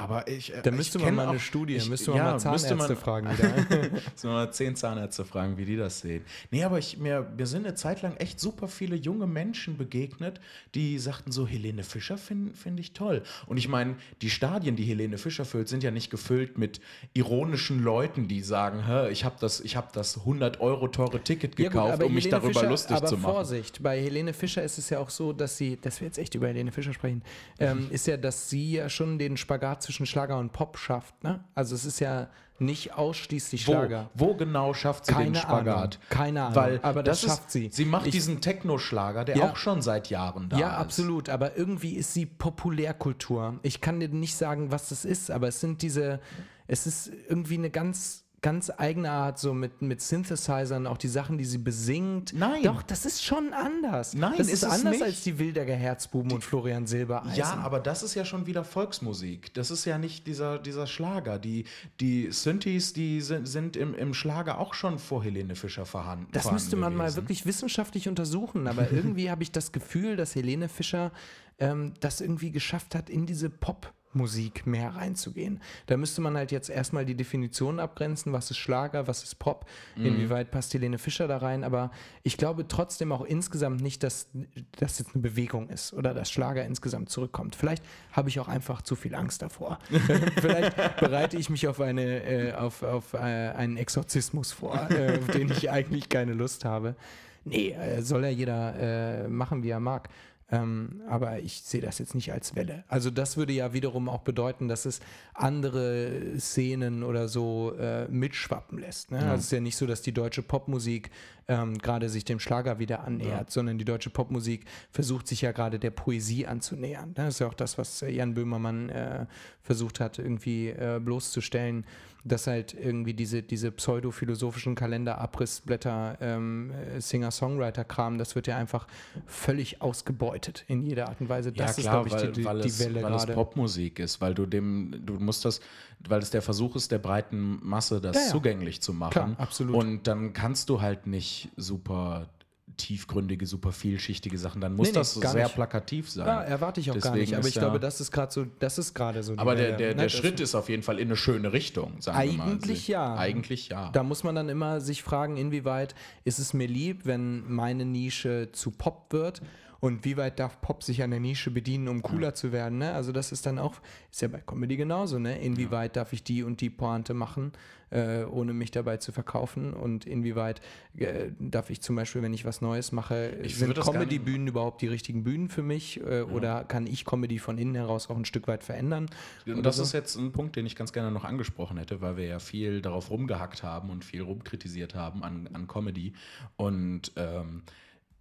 Aber ich. äh, Da müsste man mal eine auch- Studie, ich- müsste man ja, mal müsste Zahnärzte man- fragen wieder. Müssen wir mal zehn Zahnärzte fragen, wie die das sehen. Nee, aber ich, mir, mir sind eine Zeit lang echt super viele junge Menschen begegnet, die sagten so, Helene Fischer finde find ich toll. Und ich meine, die Stadien, die Helene Fischer füllt, sind ja nicht gefüllt mit ironischen Leuten, die sagen, Hä, ich habe das, ich hab das 100 Euro teure Ticket Ja, gut, gekauft, aber um mich Helene darüber Fischer- lustig aber zu machen. Vorsicht, bei Helene Fischer ist es ja auch so, dass sie, dass wir jetzt echt über Helene Fischer sprechen, ähm, ist ja, dass sie ja schon den Spagat zwischen Schlager und Pop schafft. Ne? Also es ist ja nicht ausschließlich Wo, Schlager. wo genau schafft sie den Keine Spagat? Ahnung, keine Ahnung, Weil aber das ist, schafft sie. Sie macht Ich- diesen Techno-Schlager, der Ja. auch schon seit Jahren da Ja, ist. absolut. Aber irgendwie ist sie Populärkultur. Ich kann dir nicht sagen, was das ist, aber es sind diese, es ist irgendwie eine ganz, ganz eigene Art, so mit, mit Synthesizern, auch die Sachen, die sie besingt. Nein. Doch, das ist schon anders. Nein, das ist ist anders nicht. als die Wilderer Herzbuben und Florian Silbereisen. Ja, aber das ist ja schon wieder Volksmusik. Das ist ja nicht dieser, dieser Schlager. Die, die Synthes, die sind, sind im, im Schlager auch schon vor Helene Fischer vorhanden. Das vorhanden müsste man mal gewesen. wirklich wissenschaftlich untersuchen, aber irgendwie habe ich das Gefühl, dass Helene Fischer ähm, das irgendwie geschafft hat, in diese Popmusik mehr reinzugehen. Da müsste man halt jetzt erstmal die Definition abgrenzen, was ist Schlager, was ist Pop, Mhm. inwieweit passt Helene Fischer da rein, aber ich glaube trotzdem auch insgesamt nicht, dass das jetzt eine Bewegung ist oder dass Schlager insgesamt zurückkommt. Vielleicht habe ich auch einfach zu viel Angst davor. Vielleicht bereite ich mich auf, eine, äh, auf, auf äh, einen Exorzismus vor, äh, auf den ich eigentlich keine Lust habe. Nee, äh, soll ja jeder äh, machen, wie er mag. Ähm, aber ich sehe das jetzt nicht als Welle. Also das würde ja wiederum auch bedeuten, dass es andere Szenen oder so äh, mitschwappen lässt. Ne? Also es ist ja nicht so, dass die deutsche Popmusik ähm, gerade sich dem Schlager wieder annähert, sondern die deutsche Popmusik versucht sich ja gerade der Poesie anzunähern. Ne? Das ist ja auch das, was äh, Jan Böhmermann äh, versucht hat, irgendwie äh, bloßzustellen, dass halt irgendwie diese, diese pseudophilosophischen Kalender-Abrissblätter, ähm, äh, Singer-Songwriter-Kram, das wird ja einfach völlig ausgebeutet in jeder Art und Weise. Das ja, klar, ist, glaube ich, die, die, weil, die es, Welle weil es gerade. Popmusik ist, weil du dem, du musst das, weil es der Versuch ist, der breiten Masse das Ja, ja. zugänglich zu machen. Klar, absolut. Und dann kannst du halt nicht super tiefgründige, super vielschichtige Sachen, dann muss Nee, nee, das gar sehr nicht. plakativ sein. Ja, erwarte ich auch gar Deswegen nicht. Aber ich ja- glaube, das ist gerade so, das ist gerade so. Aber der, der, ne? der Schritt ist auf jeden Fall in eine schöne Richtung, sagen wir mal. Eigentlich ja. Eigentlich ja. Da muss man dann immer sich fragen, inwieweit ist es mir lieb, wenn meine Nische zu Pop wird und wie weit darf Pop sich an der Nische bedienen, um cooler zu werden. Ne? Also das ist dann auch, ist ja bei Comedy genauso, ne? Inwieweit darf ich die und die Pointe machen, äh, ohne mich dabei zu verkaufen und inwieweit äh, darf ich zum Beispiel, wenn ich was Neues mache, Ich sind Comedy-Bühnen überhaupt die richtigen Bühnen für mich äh, oder kann ich Comedy von innen heraus auch ein Stück weit verändern? Und das so? ist jetzt ein Punkt, den ich ganz gerne noch angesprochen hätte, weil wir ja viel darauf rumgehackt haben und viel rumkritisiert haben an, an Comedy. Und ähm,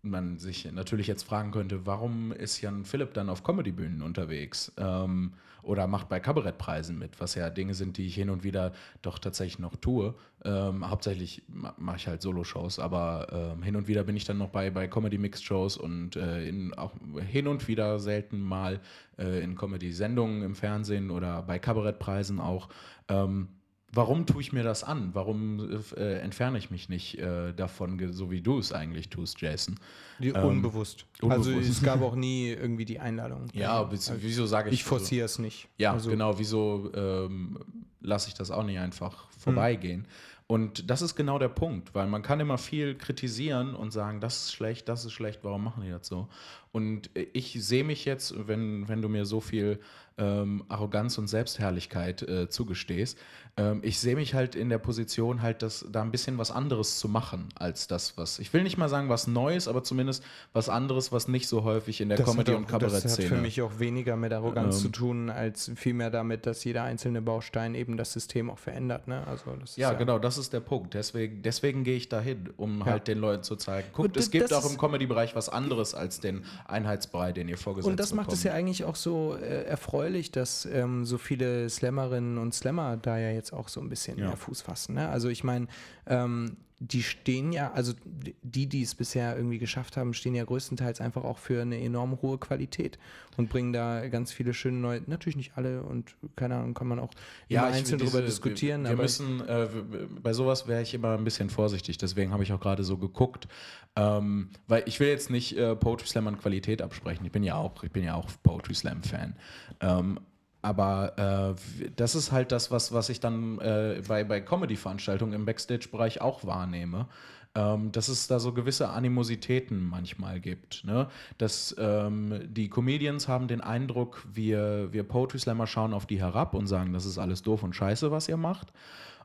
man sich natürlich jetzt fragen könnte, warum ist Jan Philipp dann auf Comedybühnen unterwegs? Ähm, oder macht bei Kabarettpreisen mit, was ja Dinge sind, die ich hin und wieder doch tatsächlich noch tue. Ähm, hauptsächlich ma- mache ich halt Solo-Shows, aber ähm, hin und wieder bin ich dann noch bei, bei Comedy-Mixed-Shows und äh, in, auch hin und wieder selten mal äh, in Comedy-Sendungen im Fernsehen oder bei Kabarettpreisen auch. Ähm, warum tue ich mir das an? Warum äh, entferne ich mich nicht äh, davon, so wie du es eigentlich tust, Jason? Die, Ähm, unbewusst. Also unbewusst. es gab auch nie irgendwie die Einladung. Ja, Also, wieso, sage ich ich forciere es nicht. Ja, also, genau. Wieso ähm, lasse ich das auch nicht einfach vorbeigehen? Und das ist genau der Punkt, weil man kann immer viel kritisieren und sagen, das ist schlecht, das ist schlecht, warum machen die das so? Und ich sehe mich jetzt, wenn, wenn du mir so viel ähm, Arroganz und Selbstherrlichkeit äh, zugestehst, ähm, ich sehe mich halt in der Position, halt das, da ein bisschen was anderes zu machen, als das, was, ich will nicht mal sagen was Neues, aber zumindest was anderes, was nicht so häufig in der Comedy- hat und auch- Das hat Kabarettszene. für mich auch weniger mit Arroganz Ähm. zu tun, als vielmehr damit, dass jeder einzelne Baustein eben das System auch verändert. Ne? Also das ist Ja, genau, das ist der Punkt. Deswegen, deswegen gehe ich dahin, um Ja. halt den Leuten zu zeigen, guckt, es gibt auch im Comedy-Bereich was anderes als den Einheitsbrei, den ihr vorgesetzt Und das macht es ja eigentlich auch so äh, erfreulich, dass ähm, so viele Slammerinnen und Slammer da ja jetzt auch so ein bisschen Ja. mehr Fuß fassen. Ne? Also ich meine, ähm, die stehen ja, also die, die es bisher irgendwie geschafft haben, stehen ja größtenteils einfach auch für eine enorm hohe Qualität und bringen da ganz viele schöne neue, natürlich nicht alle und keine Ahnung, kann man auch ich- einzeln diese- darüber diskutieren. Wir, wir müssen, äh, bei sowas wäre ich immer ein bisschen vorsichtig, deswegen habe ich auch gerade so geguckt. Ähm, weil ich will jetzt nicht äh, Poetry Slam an Qualität absprechen. Ich bin ja auch, ich bin ja auch Poetry Slam-Fan. Ähm, aber äh, das ist halt das, was, was ich dann äh, bei, bei Comedy-Veranstaltungen im Backstage-Bereich auch wahrnehme. Ähm, dass es da so gewisse Animositäten manchmal gibt. Ne? Dass ähm, die Comedians haben den Eindruck, wir, wir Poetry Slammer schauen auf die herab und sagen, das ist alles doof und scheiße, was ihr macht.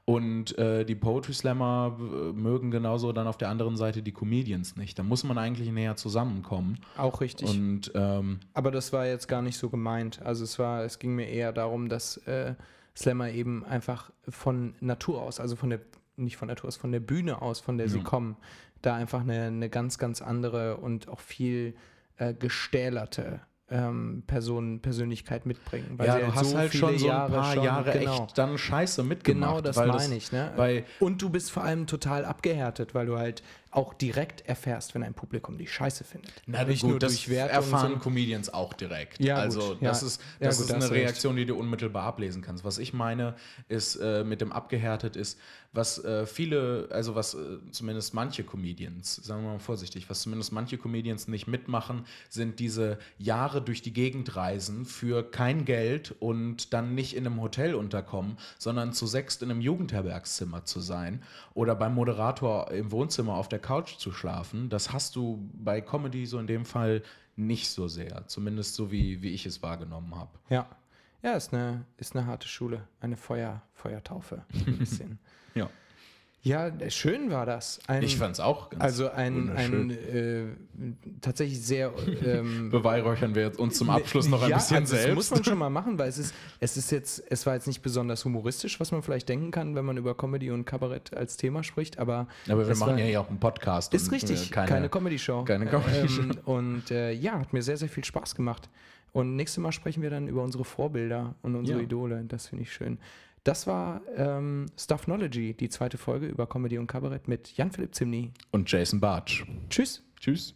Und äh, die Poetry Slammer äh, mögen genauso dann auf der anderen Seite die Comedians nicht. Da muss man eigentlich näher zusammenkommen. auch richtig. Und ähm, Aber das war jetzt gar nicht so gemeint. Also es war, es ging mir eher darum, dass äh, Slammer eben einfach von Natur aus, also von der, nicht von Natur aus, von der Bühne aus, von der sie kommen, da einfach eine, eine ganz, ganz andere und auch viel äh, gestählerte ähm, Person, Persönlichkeit mitbringen. Weil ja, du halt hast so halt schon so ein paar schon- Jahre genau. echt dann Scheiße mitgemacht. Genau das meine ich, ne? Und du bist vor allem total abgehärtet, weil du halt auch direkt erfährst, wenn ein Publikum die Scheiße findet. Na Nicht gut, nur das durch Wertung, erfahren sondern- Comedians auch direkt. Ja, also gut, das ja. ist, Ja, das gut, ist da hast eine. Reaktion, die du unmittelbar ablesen kannst. Was ich meine, ist äh, mit dem abgehärtet ist, was äh, viele, also was äh, zumindest manche Comedians, sagen wir mal vorsichtig, was zumindest manche Comedians nicht mitmachen, sind diese Jahre durch die Gegend reisen für kein Geld und dann nicht in einem Hotel unterkommen, sondern zu sechst in einem Jugendherbergszimmer zu sein oder beim Moderator im Wohnzimmer auf der Couch zu schlafen. Das hast du bei Comedy so in dem Fall nicht so sehr, zumindest so wie, wie ich es wahrgenommen habe. Ja. Ja, ist eine, ist eine harte Schule. Eine Feuer, Feuertaufe. Ein bisschen. Ja. Ja, schön war das. Ein, Ich fand es auch ganz also ein, ein äh, tatsächlich sehr ähm, Beweihräuchern wir uns zum Abschluss noch ein ja, bisschen also selbst. Das muss man schon mal machen, weil es ist, es ist jetzt, es war jetzt nicht besonders humoristisch, was man vielleicht denken kann, wenn man über Comedy und Kabarett als Thema spricht, aber Aber wir machen war- ja hier auch einen Podcast. Ist und, richtig, äh, keine, Comedy-Show. keine Comedy-Show. Ähm, und äh, ja, hat mir sehr, sehr viel Spaß gemacht. Und nächstes Mal sprechen wir dann über unsere Vorbilder und unsere Ja. Idole. Das finde ich schön. Das war ähm, Stuffnology, die zweite Folge über Comedy und Kabarett mit Jan-Philipp Zimny. Und Jason Bartsch. Tschüss. Tschüss.